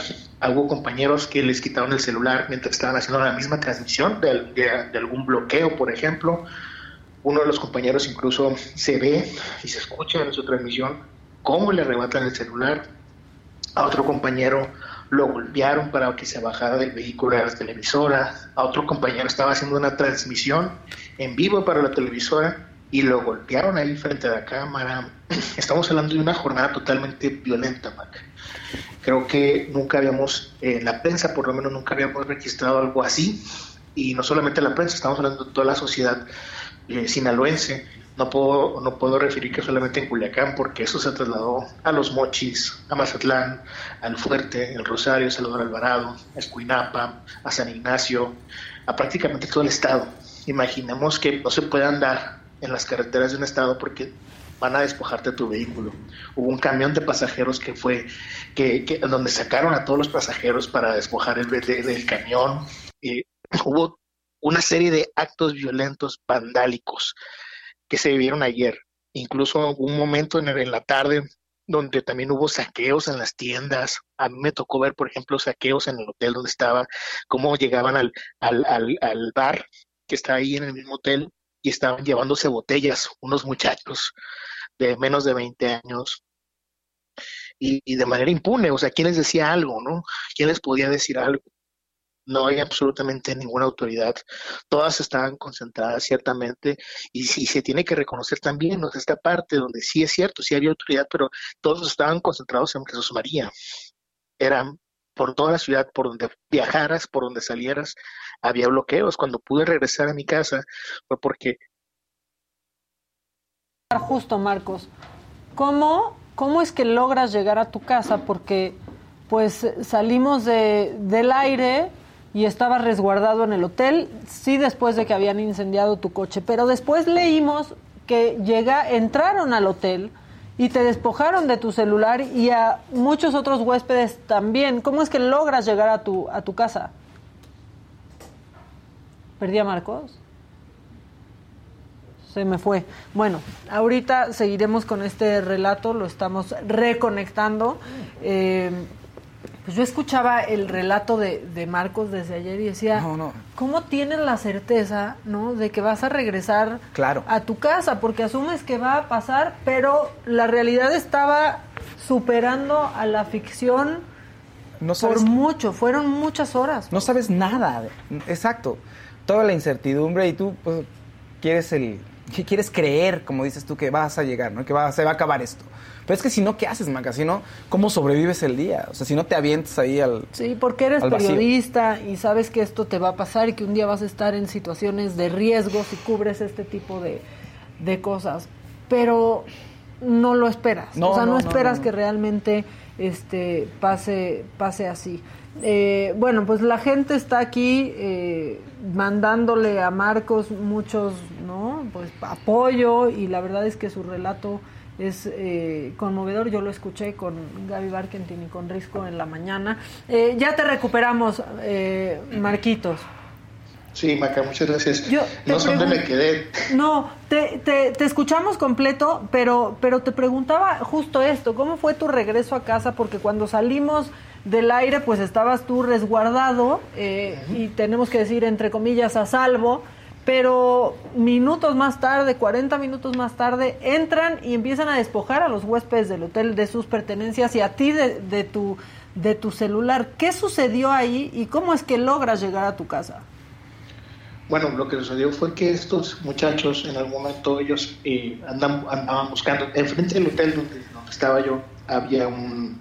Speaker 15: hubo compañeros que les quitaron el celular mientras estaban haciendo la misma transmisión de, de, de algún bloqueo, por ejemplo. Uno de los compañeros incluso se ve y se escucha en su transmisión cómo le arrebatan el celular. A otro compañero lo golpearon para que se bajara del vehículo de la televisora. A otro compañero estaba haciendo una transmisión en vivo para la televisora y lo golpearon ahí frente a la cámara. Estamos hablando de una jornada totalmente violenta, Mac. Creo que nunca habíamos, en la prensa por lo menos nunca habíamos registrado algo así. Y no solamente la prensa, estamos hablando de toda la sociedad eh, sinaloense. No puedo, no puedo referir que solamente en Culiacán, porque eso se trasladó a Los Mochis, a Mazatlán, al Fuerte, el Rosario, Salvador Alvarado, a Escuinapa, a San Ignacio, a prácticamente todo el estado. Imaginemos que no se puede andar en las carreteras de un estado porque van a despojarte tu vehículo. Hubo un camión de pasajeros que fue, que, que donde sacaron a todos los pasajeros para despojar el de, del camión. Eh, hubo una serie de actos violentos, vandálicos, que se vivieron ayer. Incluso un momento en, en la tarde donde también hubo saqueos en las tiendas. A mí me tocó ver, por ejemplo, saqueos en el hotel donde estaba, cómo llegaban al, al, al, al bar que está ahí en el mismo hotel y estaban llevándose botellas, unos muchachos de menos de 20 años, y, y, de manera impune, o sea, ¿quién les decía algo, no? ¿Quién les podía decir algo? No hay absolutamente ninguna autoridad, todas estaban concentradas ciertamente, y si se tiene que reconocer también esta parte donde sí es cierto, sí había autoridad, pero todos estaban concentrados en Jesús María, eran por toda la ciudad, por donde viajaras, por donde salieras, había bloqueos. Cuando pude regresar a mi casa fue porque...
Speaker 3: Justo, Marcos. ¿Cómo, ¿Cómo es que logras llegar a tu casa? Porque pues salimos de, del aire y estabas resguardado en el hotel, sí después de que habían incendiado tu coche, pero después leímos que llega, entraron al hotel y te despojaron de tu celular y a muchos otros huéspedes también. ¿Cómo es que logras llegar a tu, a tu casa? ¿Perdí a Marcos? Se me fue. Bueno, ahorita seguiremos con este relato, lo estamos reconectando. Eh, pues yo escuchaba el relato de, de Marcos desde ayer y decía,
Speaker 4: No, no.
Speaker 3: ¿cómo tienes la certeza, no, de que vas a regresar
Speaker 4: Claro.
Speaker 3: a tu casa? Porque asumes que va a pasar, pero la realidad estaba superando a la ficción
Speaker 4: No sabes,
Speaker 3: por mucho, fueron muchas horas.
Speaker 4: no sabes nada. Exacto. Toda la incertidumbre y tú pues, quieres el quieres creer, como dices tú, que vas a llegar, ¿no? Que va, se va a acabar esto. Pero es que si no, ¿qué haces, Maca? Si no, ¿cómo sobrevives el día? O sea, si no te avientas ahí al...
Speaker 3: Sí, porque eres periodista y sabes que esto te va a pasar y que un día vas a estar en situaciones de riesgo si cubres este tipo de, de cosas. Pero no lo esperas.
Speaker 4: No,
Speaker 3: o sea, no,
Speaker 4: no, no,
Speaker 3: esperas
Speaker 4: no.
Speaker 3: que realmente este, pase, pase así. Eh, bueno, pues la gente está aquí eh, mandándole a Marcos muchos, ¿no? Pues apoyo y la verdad es que su relato es eh, conmovedor. Yo lo escuché con Gaby Barkentin y con Risco en la mañana. Eh, ya te recuperamos, eh, Marquitos.
Speaker 15: Sí, Maca, muchas gracias.
Speaker 3: Yo
Speaker 15: no sé dónde me quedé.
Speaker 3: No, te, te, te escuchamos completo, pero, pero te preguntaba justo esto, ¿cómo fue tu regreso a casa? Porque cuando salimos del aire, pues estabas tú resguardado eh, y tenemos que decir, entre comillas, a salvo, pero minutos más tarde, 40 minutos más tarde, entran y empiezan a despojar a los huéspedes del hotel de sus pertenencias y a ti de, de tu, de tu celular. ¿Qué sucedió ahí y cómo es que logras llegar a tu casa?
Speaker 15: Bueno, lo que sucedió fue que estos muchachos, en algún momento, ellos eh, andan, andaban buscando. Enfrente del hotel donde, donde estaba yo, había un,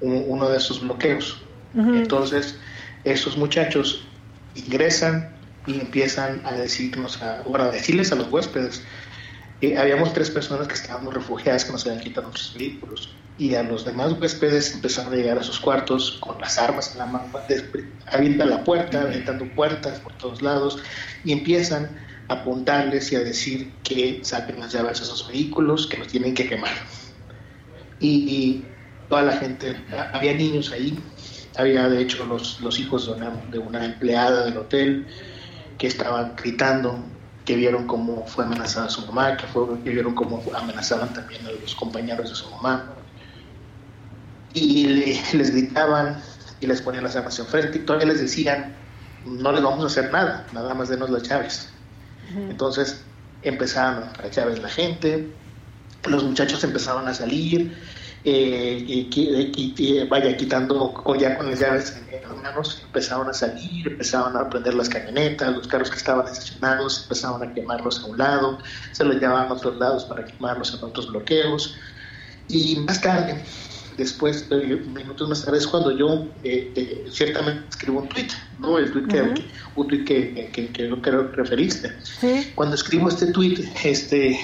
Speaker 15: un- uno de esos bloqueos. Entonces, esos muchachos ingresan y empiezan a decirnos, a, bueno, a decirles a los huéspedes. eh, habíamos tres personas que estábamos refugiadas que nos habían quitado nuestros vehículos. Y a los demás huéspedes empezaron a llegar a sus cuartos con las armas en la mano, avientan la puerta, aventando puertas por todos lados y empiezan a apuntarles y a decir que saquen las llaves a esos vehículos, que los tienen que quemar. Y, y toda la gente, a- había niños ahí, había de hecho los, los hijos de una, de una empleada del hotel que estaban gritando, que vieron cómo fue amenazada su mamá, que, fue, que vieron cómo amenazaban también a los compañeros de su mamá. Y le- les gritaban y les ponían las armas enfrente y todavía les decían, no les vamos a hacer nada, nada más denos las llaves. Entonces empezaron a llaves la gente, los muchachos empezaron a salir, eh, y, y- y, vaya, quitando ya con las llaves en, las manos, empezaron a salir, empezaron a prender las camionetas, los carros que estaban estacionados, empezaron a quemarlos a un lado, se los llevaban a otros lados para quemarlos en otros bloqueos. Y más tarde, después, eh, minutos más tarde, es cuando yo eh, eh, ciertamente escribo un tweet, ¿no? El tweet que,
Speaker 3: Ujú.
Speaker 15: que- un tweet que, que, que, que yo creo que referiste.
Speaker 3: Sí.
Speaker 15: Cuando escribo este tweet, este,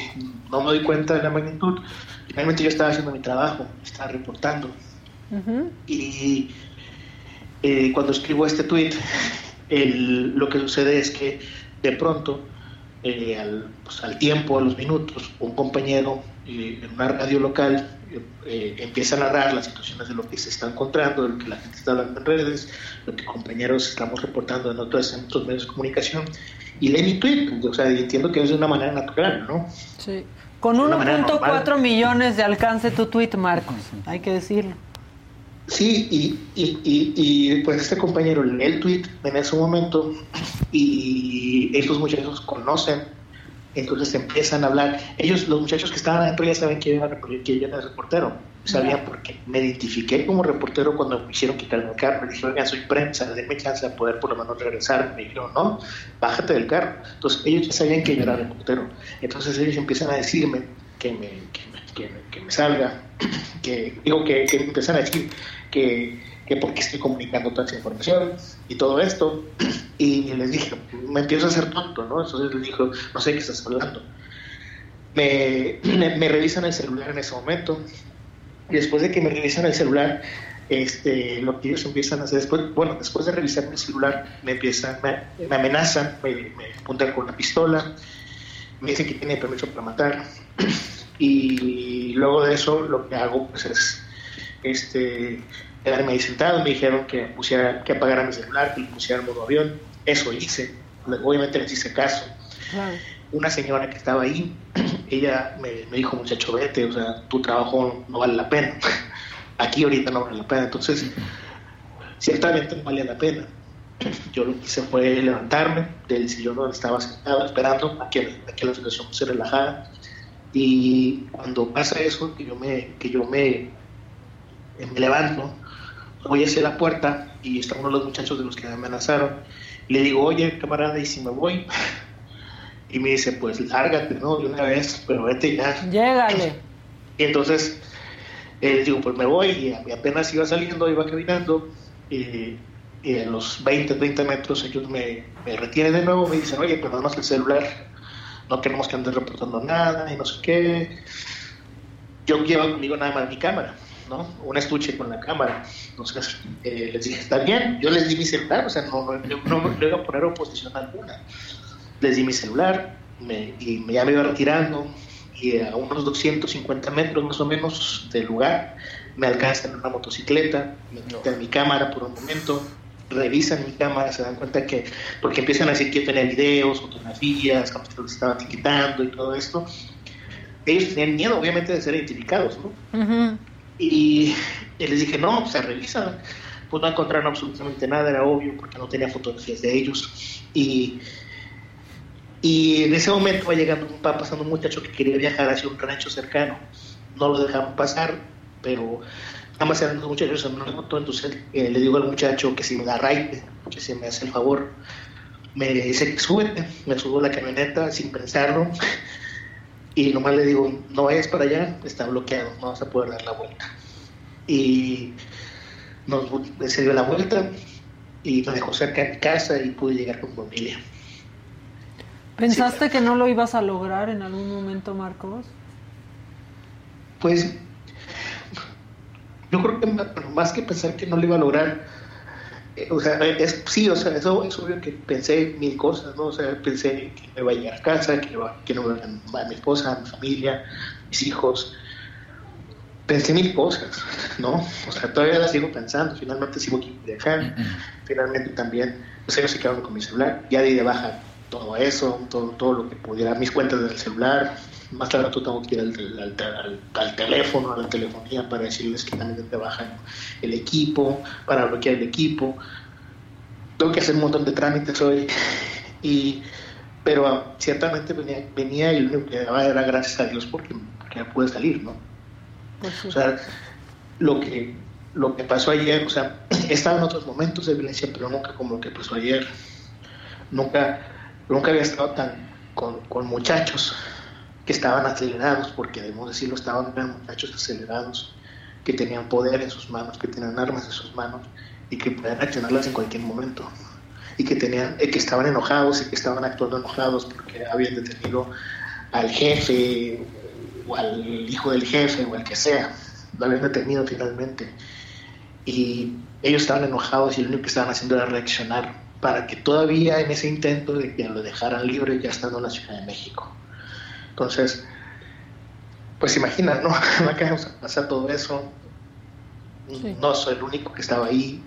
Speaker 15: no me doy cuenta de la magnitud. Realmente yo estaba haciendo mi trabajo, estaba reportando. Y eh, cuando escribo este tweet, el- lo que sucede es que de pronto, eh, al, pues, al tiempo, a los minutos, un compañero eh, en una radio local eh, empieza a narrar las situaciones de lo que se está encontrando, de lo que la gente está hablando en redes, lo que compañeros estamos reportando en otros, en otros medios de comunicación. Y lee mi tweet, o sea, entiendo que es de una manera natural, ¿no?
Speaker 3: Sí. Con
Speaker 15: De una manera
Speaker 3: 1.4
Speaker 15: normal.
Speaker 3: millones de alcance tu tweet, Marcos. Hay que decirlo.
Speaker 15: Sí, y, y, y, y, pues este compañero lee el tweet en ese momento y estos muchachos conocen, entonces empiezan a hablar. Ellos, los muchachos que estaban adentro ya saben que yo era, que yo era reportero, sabían porque me identifiqué como reportero cuando me hicieron quitarme el carro. Me dijeron, oigan, soy prensa, denme chance de poder por lo menos regresar. Me dijeron, no, bájate del carro. Entonces ellos ya sabían que yo era reportero. Entonces ellos empiezan a decirme que me, que me, que me, que me salga, que digo que, que empiezan a decir que, que porque estoy comunicando toda esa información y todo esto. Y les dije, me empiezo a hacer tonto, ¿no? Entonces les dijo, no sé qué estás hablando. Me, me, me revisan el celular en ese momento después de que me revisan el celular, este, lo que ellos empiezan a hacer después, bueno, después de revisar mi celular, me empiezan, me, me amenazan, me, apuntan con la pistola Me dice que tiene permiso para matar. Y luego de eso lo que hago pues es este, quedarme ahí sentado. Me dijeron que, pusiera, que apagara mi celular, que lo pusiera en modo avión. Eso hice. Obviamente les hice caso. Una señora que estaba ahí, ella me, me dijo, muchacho, vete, o sea, tu trabajo no vale la pena. Aquí ahorita no vale la pena. Entonces, ciertamente no valía la pena. Yo lo que hice fue levantarme del sillón donde estaba sentado esperando a que, a que la situación se relajara. Y cuando pasa eso, que yo me, que yo me, me levanto, voy hacia la puerta y está uno de los muchachos de los que me amenazaron. Le digo, oye, camarada, ¿y si me voy? Y me dice, pues lárgate, ¿no? De una vez, pero vete ya.
Speaker 3: Llégale.
Speaker 15: Y entonces eh, digo, pues me voy y apenas iba saliendo, iba caminando y, y a los 20, 30 metros ellos me, me retienen de nuevo, me dicen, oye, perdónanos el celular, no queremos que andes reportando nada y no sé qué. Yo llevo conmigo nada más mi cámara, ¿no? Un estuche con la cámara. Entonces eh, les dije, está bien, yo les di mi celular, o sea, no, no, no, no iba a poner oposición alguna. Les di mi celular me, y ya me iba retirando y a unos 250 metros más o menos del lugar me alcanzan una motocicleta, me quitan mi cámara por un momento, revisan mi cámara, se dan cuenta que, porque empiezan a decir que yo tenía videos, fotografías, que los estaban quitando y todo esto, ellos tenían miedo obviamente de ser identificados, ¿no? y, y, les dije, no, se revisan, pues no encontraron absolutamente nada, era obvio, porque no tenía fotografías de ellos, y y en ese momento va llegando, va pasando un muchacho que quería viajar hacia un rancho cercano. No lo dejaban pasar, pero nada más eran dos muchachos en una moto. Entonces eh, le digo al muchacho que si me da raite, que si me hace el favor. Me dice, súbete. Me subo a la camioneta sin pensarlo. Y nomás le digo, no vayas para allá, está bloqueado, no vas a poder dar la vuelta. Y nos, se dio la vuelta y me dejó cerca de mi casa y pude llegar con familia.
Speaker 3: ¿Pensaste que no lo ibas a lograr en algún momento, Marcos?
Speaker 15: Pues yo creo que más que pensar que no lo iba a lograr, eh, o sea, es, sí, o sea, eso es obvio que pensé mil cosas, ¿no? O sea, pensé que me iba a llegar a casa, que, iba, que no iba a mi esposa, a mi familia, mis hijos. Pensé mil cosas, ¿no? O sea, todavía las sigo pensando, finalmente sigo aquí viajar, finalmente también, o sea, yo se quedaron con mi celular, ya di de baja todo eso, todo, todo lo que pudiera, mis cuentas del celular. Más tarde tengo que ir al, al, al, teléfono, a la telefonía para decirles que también te bajan el equipo, para bloquear el equipo. Tengo que hacer un montón de trámites hoy. Y, pero ciertamente venía, venía y lo único que daba era gracias a Dios porque, porque pude salir, ¿no? O sea, lo que, lo que pasó ayer, o sea, he estado en otros momentos de violencia, pero nunca como lo que pasó ayer. Nunca Nunca había estado tan con, muchachos que estaban acelerados, porque debemos decirlo, estaban eran muchachos acelerados, que tenían poder en sus manos, que tenían armas en sus manos y que podían accionarlas en cualquier momento. Y que, tenían, eh, que estaban enojados y que estaban actuando enojados porque habían detenido al jefe o al hijo del jefe o al que sea. Lo habían detenido finalmente. Y ellos estaban enojados y lo único que estaban haciendo era reaccionar para que todavía en ese intento de que lo dejaran libre ya estando en la Ciudad de México. Entonces, pues imagina, ¿no? Acá pasar todo eso. No soy el único que estaba ahí.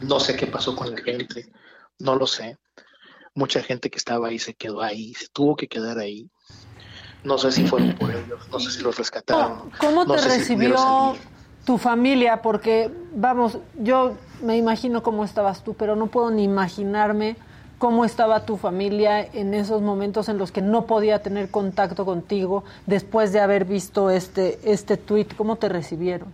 Speaker 15: No sé qué pasó con la gente. No lo sé. Mucha gente que estaba ahí se quedó ahí, se tuvo que quedar ahí. No sé si fueron por ellos, no sé si los rescataron.
Speaker 3: ¿Cómo te
Speaker 15: no
Speaker 3: recibió tu familia? Porque, vamos, yo me imagino cómo estabas tú, pero no puedo ni imaginarme cómo estaba tu familia en esos momentos en los que no podía tener contacto contigo después de haber visto este, este tweet. ¿Cómo te recibieron?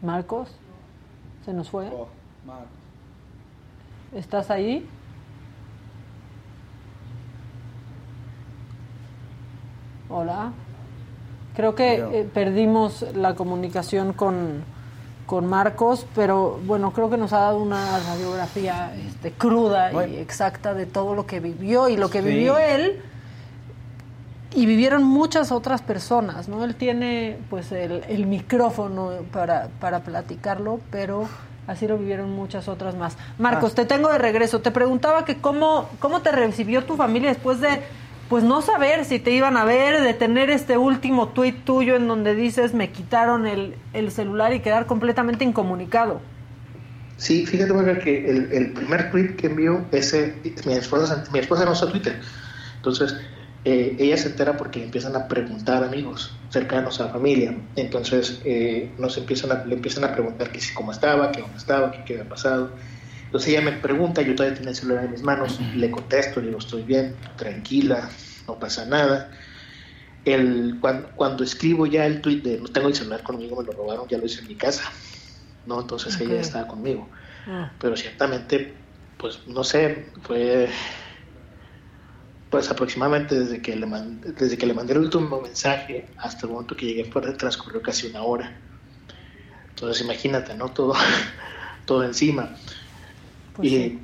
Speaker 3: Marcos, ¿se nos fue?
Speaker 4: Oh, Marcos.
Speaker 3: ¿Estás ahí? Hola. Creo que eh, perdimos la comunicación con, con Marcos, pero bueno, creo que nos ha dado una radiografía este, cruda y exacta de todo lo que vivió y lo que
Speaker 4: Sí.
Speaker 3: vivió él y vivieron muchas otras personas, ¿no? Él tiene pues el, el micrófono para, para platicarlo, pero Así lo vivieron muchas otras más. Marcos, te tengo de regreso. Te preguntaba que cómo, cómo te recibió tu familia después de pues no saber si te iban a ver, de tener este último tuit tuyo en donde dices me quitaron el, el celular y quedar completamente incomunicado.
Speaker 15: Sí, fíjate Maga, que el, el primer tweet que envió, ese, mi esposa, mi esposa no usa Twitter. Entonces, eh, ella se entera porque empiezan a preguntar amigos cercanos a la familia. Entonces, eh, nos empiezan a, le empiezan a preguntar que si cómo estaba, que dónde estaba, que qué había pasado. Entonces ella me pregunta, yo todavía tengo el celular en mis manos, le contesto, le digo, estoy bien, tranquila, no pasa nada. El, cuando, cuando escribo ya el tweet de no tengo el celular conmigo, me lo robaron, ya lo hice en mi casa. ¿no? Entonces ella
Speaker 3: Ok.
Speaker 15: estaba conmigo.
Speaker 3: Ah.
Speaker 15: Pero ciertamente, pues no sé, fue pues aproximadamente desde que le mandé, desde que le mandé el último mensaje hasta el momento que llegué pues, transcurrió casi una hora. Entonces imagínate, ¿no? Todo, todo encima. Y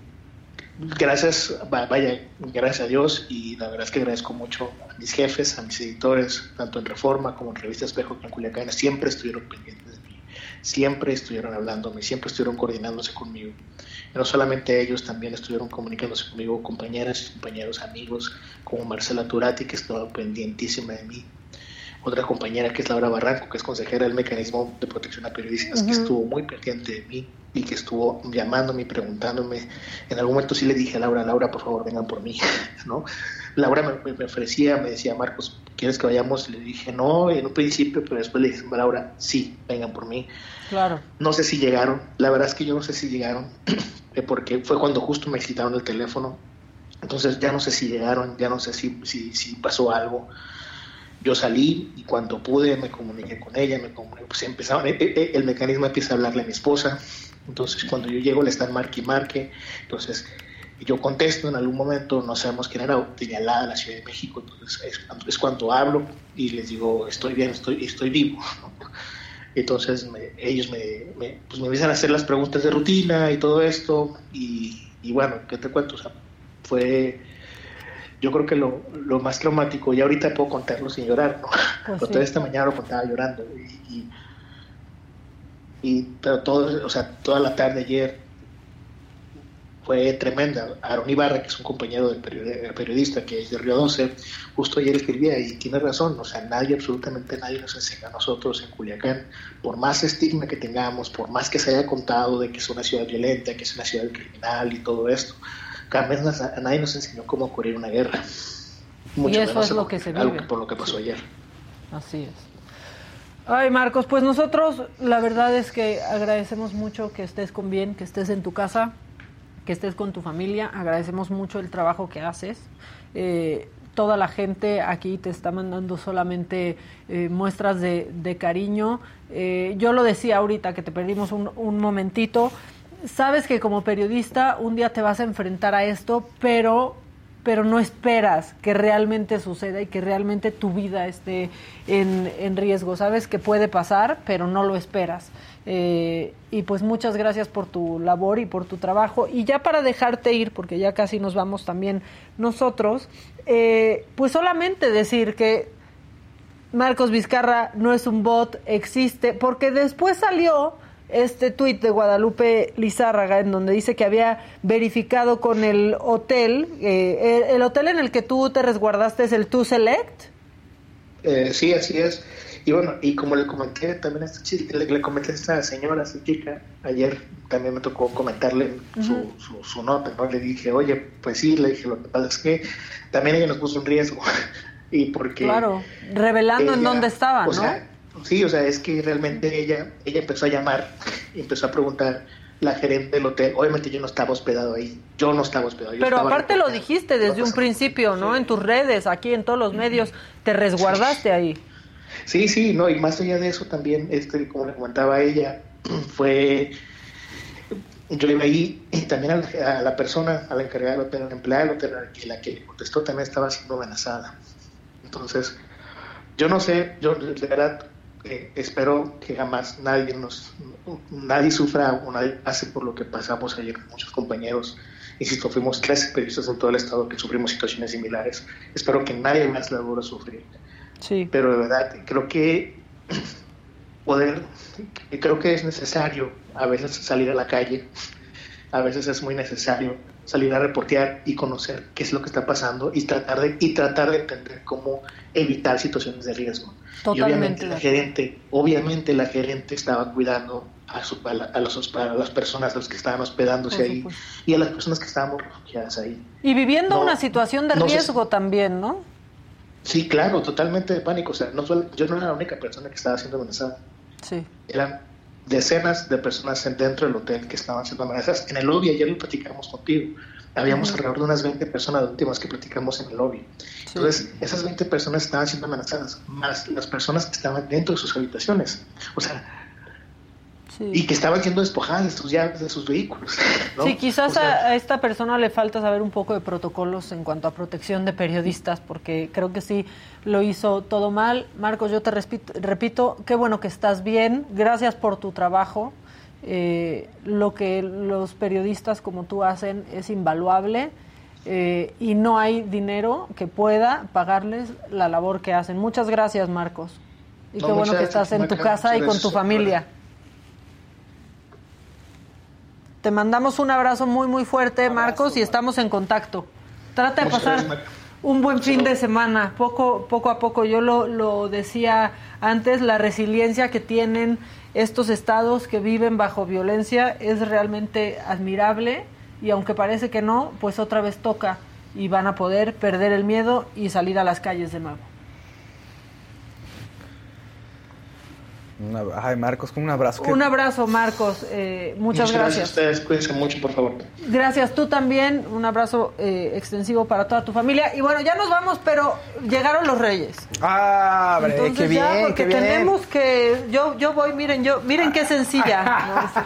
Speaker 15: gracias, va- vaya, gracias a Dios y la verdad es que agradezco mucho a mis jefes, a mis editores, tanto en Reforma como en Revista Espejo que en Culiacán, siempre estuvieron pendientes de mí, siempre estuvieron hablándome, siempre estuvieron coordinándose conmigo. Y no solamente ellos, también estuvieron comunicándose conmigo compañeras, compañeros, amigos, como Marcela Turati, que estaba pendientísima de mí. Otra compañera que es Laura Barranco, que es consejera del mecanismo de protección a periodistas, que estuvo muy pendiente de mí y que estuvo llamándome y preguntándome. En algún momento sí le dije a Laura, Laura, por favor, vengan por mí, ¿no? Laura me, me ofrecía, me decía, Marcos, ¿quieres que vayamos? Le dije, no, en un principio, pero después le dije, Laura, sí, vengan por mí.
Speaker 3: Claro.
Speaker 15: No sé si llegaron, la verdad es que yo no sé si llegaron, eh, porque fue cuando justo me quitaron el teléfono. Entonces ya no sé si llegaron, ya no sé si, si, si pasó algo. Yo salí y cuando pude me comuniqué con ella, me comuniqué, pues empezaron, eh, eh, el mecanismo empieza a hablarle a mi esposa. Entonces cuando yo llego le están marque y marque. Entonces yo contesto en algún momento, no sabemos quién era, tenía la la Ciudad de México. Entonces es, cuando- es cuando hablo y les digo, estoy bien, estoy, estoy vivo. ¿no? Entonces me- ellos me, me, pues me empiezan a hacer las preguntas de rutina y todo esto. Y, y bueno, ¿qué te cuento? O sea, fue, yo creo que lo, lo más traumático, y ahorita puedo contarlo sin llorar, ¿no? Pero
Speaker 3: sí.
Speaker 15: toda esta mañana lo contaba llorando. Y, y- y- pero todo, o sea, toda la tarde ayer fue tremenda. Aaron Ibarra, que es un compañero del periodi- periodista que es de Río 12, justo ayer escribía y tiene razón, o sea, nadie, absolutamente nadie nos enseña a nosotros en Culiacán, por más estigma que tengamos, por más que se haya contado de que es una ciudad violenta, que es una ciudad criminal y todo esto, jamás nos- a nadie nos enseñó cómo ocurrir una guerra. Mucho
Speaker 3: Y eso
Speaker 15: menos
Speaker 3: es lo que se
Speaker 15: algo
Speaker 3: vive.
Speaker 15: por lo que pasó ayer.
Speaker 3: Así es. Ay, Marcos, pues nosotros la verdad es que agradecemos mucho que estés con bien, que estés en tu casa, que estés con tu familia. Agradecemos mucho el trabajo que haces. Eh, toda la gente aquí te está mandando solamente eh, muestras de, cariño. Eh, yo lo decía ahorita que te perdimos un momentito. Sabes que como periodista un día te vas a enfrentar a esto, pero pero no esperas que realmente suceda y que realmente tu vida esté en, en riesgo. Sabes que puede pasar, pero no lo esperas. Eh, y pues muchas gracias por tu labor y por tu trabajo. Y ya para dejarte ir, porque ya casi nos vamos también nosotros, eh, pues solamente decir que Marcos Vizcarra no es un bot, existe, porque después salió este tuit de Guadalupe Lizárraga en donde dice que había verificado con el hotel, eh, el, el hotel en el que tú te resguardaste es el Tu Select.
Speaker 15: Eh, sí, así es. Y bueno, y como le comenté también a esta chica, le, le comenté a esta señora, a esta chica, ayer también me tocó comentarle su, su, su nota, ¿no? Le dije, oye, pues sí, le dije, lo que pasa es que también ella nos puso un riesgo. y porque...
Speaker 3: Claro, revelando en dónde estaba,
Speaker 15: o
Speaker 3: ¿no?
Speaker 15: sea, sí, o sea, es que realmente ella, ella empezó a llamar y empezó a preguntar la gerente del hotel. Obviamente yo no estaba hospedado ahí, yo no estaba hospedado. yo
Speaker 3: Pero
Speaker 15: estaba
Speaker 3: aparte lo dijiste desde un principio, ¿no? En tus redes, aquí en todos los medios, te resguardaste ahí.
Speaker 15: Sí, sí, no, y más allá de eso también, este, como le comentaba ella, fue, yo iba ahí y también a la, a la persona, a la encargada del hotel, a la empleada del hotel, a la que le contestó también estaba siendo amenazada. Entonces, yo no sé, yo de verdad eh, espero que jamás nadie nos, nadie sufra o nadie pase por lo que pasamos ayer con muchos compañeros. Insisto, fuimos 13 periodistas en todo el estado que sufrimos situaciones similares. Espero que nadie más la vuelva a sufrir.
Speaker 3: Sí.
Speaker 15: Pero de verdad, creo que poder, creo que es necesario a veces salir a la calle, a veces es muy necesario salir a reportear y conocer qué es lo que está pasando y tratar de, y tratar de entender cómo evitar situaciones de riesgo. Y obviamente la gerente, obviamente la gerente estaba cuidando a, su, a, la- a los, a las personas, a los que estaban hospedándose ahí y a las personas que estábamos refugiadas ahí.
Speaker 3: Y viviendo
Speaker 15: No,
Speaker 3: una situación de
Speaker 15: no se-
Speaker 3: riesgo también, ¿no?
Speaker 15: Sí, claro, totalmente de pánico. O sea, no yo no era la única persona que estaba siendo amenazada.
Speaker 3: Sí.
Speaker 15: Eran decenas de personas en- dentro del hotel que estaban siendo amenazadas. En el lobby, ayer lo platicamos contigo. Habíamos alrededor de unas 20 personas las últimas que platicamos en el lobby. Entonces, esas 20 personas estaban siendo amenazadas, más las personas que estaban dentro de sus habitaciones. O sea, y que estaban siendo despojadas de sus llaves, de sus vehículos. ¿no?
Speaker 3: Sí, quizás
Speaker 15: O sea,
Speaker 3: a, esta persona le falta saber un poco de protocolos en cuanto a protección de periodistas, porque creo que sí lo hizo todo mal. Marcos, yo te respito- repito, qué bueno que estás bien, gracias por tu trabajo. Eh, lo que los periodistas como tú hacen es invaluable eh, y no hay dinero que pueda pagarles la labor que hacen. Muchas gracias, Marcos. Y
Speaker 15: No,
Speaker 3: qué bueno que estás
Speaker 15: gracias,
Speaker 3: en tu casa y con tu familia. Te mandamos un abrazo muy, muy fuerte, Marcos, y estamos en contacto. Trata de pasar un buen fin de semana, poco, poco a poco. Yo lo, lo decía antes, la resiliencia que tienen estos estados que viven bajo violencia es realmente admirable y aunque parece que no, pues otra vez toca y van a poder perder el miedo y salir a las calles de nuevo.
Speaker 4: Una- ay, Marcos, un abrazo.
Speaker 3: Un abrazo, Marcos. eh, muchas gracias.
Speaker 15: a ustedes, cuídense mucho, por favor.
Speaker 3: Gracias, tú también. Un abrazo eh, extensivo para toda tu familia. Y bueno, ya nos vamos, pero llegaron los Reyes.
Speaker 4: Ah, bre,
Speaker 3: Entonces
Speaker 4: qué
Speaker 3: ya,
Speaker 4: bien,
Speaker 3: porque
Speaker 4: qué bien.
Speaker 3: tenemos que. Yo, yo voy, miren, yo, miren qué sencilla.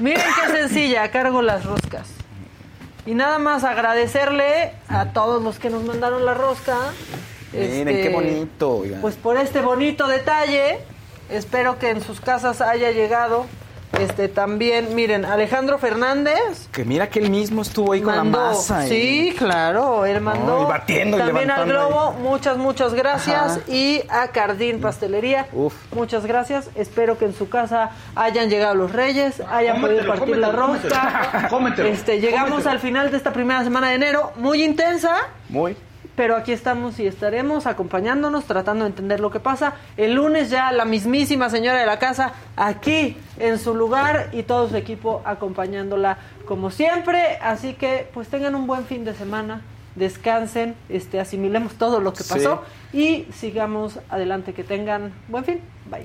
Speaker 3: No, miren qué sencilla, cargo las roscas. Y nada más agradecerle a todos los que nos mandaron la rosca.
Speaker 4: Miren,
Speaker 3: este,
Speaker 4: qué bonito. oigan.
Speaker 3: Pues por este bonito detalle. Espero que en sus casas haya llegado. Este también, miren, Alejandro Fernández
Speaker 4: que mira que él mismo estuvo ahí con la masa. y-
Speaker 3: sí, claro, él mandó
Speaker 4: y batiendo y
Speaker 3: también al Globo, muchas, muchas gracias
Speaker 4: Ajá.
Speaker 3: y a Cardín Pastelería,
Speaker 4: Uf.
Speaker 3: muchas gracias. Espero que en su casa hayan llegado los Reyes, hayan podido
Speaker 4: Cómetelo,
Speaker 3: partir la
Speaker 4: cómetelo,
Speaker 3: rosca.
Speaker 4: cómetelo.
Speaker 3: Este, llegamos
Speaker 4: Cómetelo.
Speaker 3: al final de esta primera semana de enero, muy intensa.
Speaker 4: Muy.
Speaker 3: Pero aquí estamos y estaremos acompañándonos, tratando de entender lo que pasa. El lunes ya la mismísima señora de la casa aquí en su lugar y todo su equipo acompañándola como siempre. Así que pues tengan un buen fin de semana, descansen, este, asimilemos todo lo que
Speaker 4: Sí.
Speaker 3: pasó y sigamos adelante. Que tengan buen fin. Bye.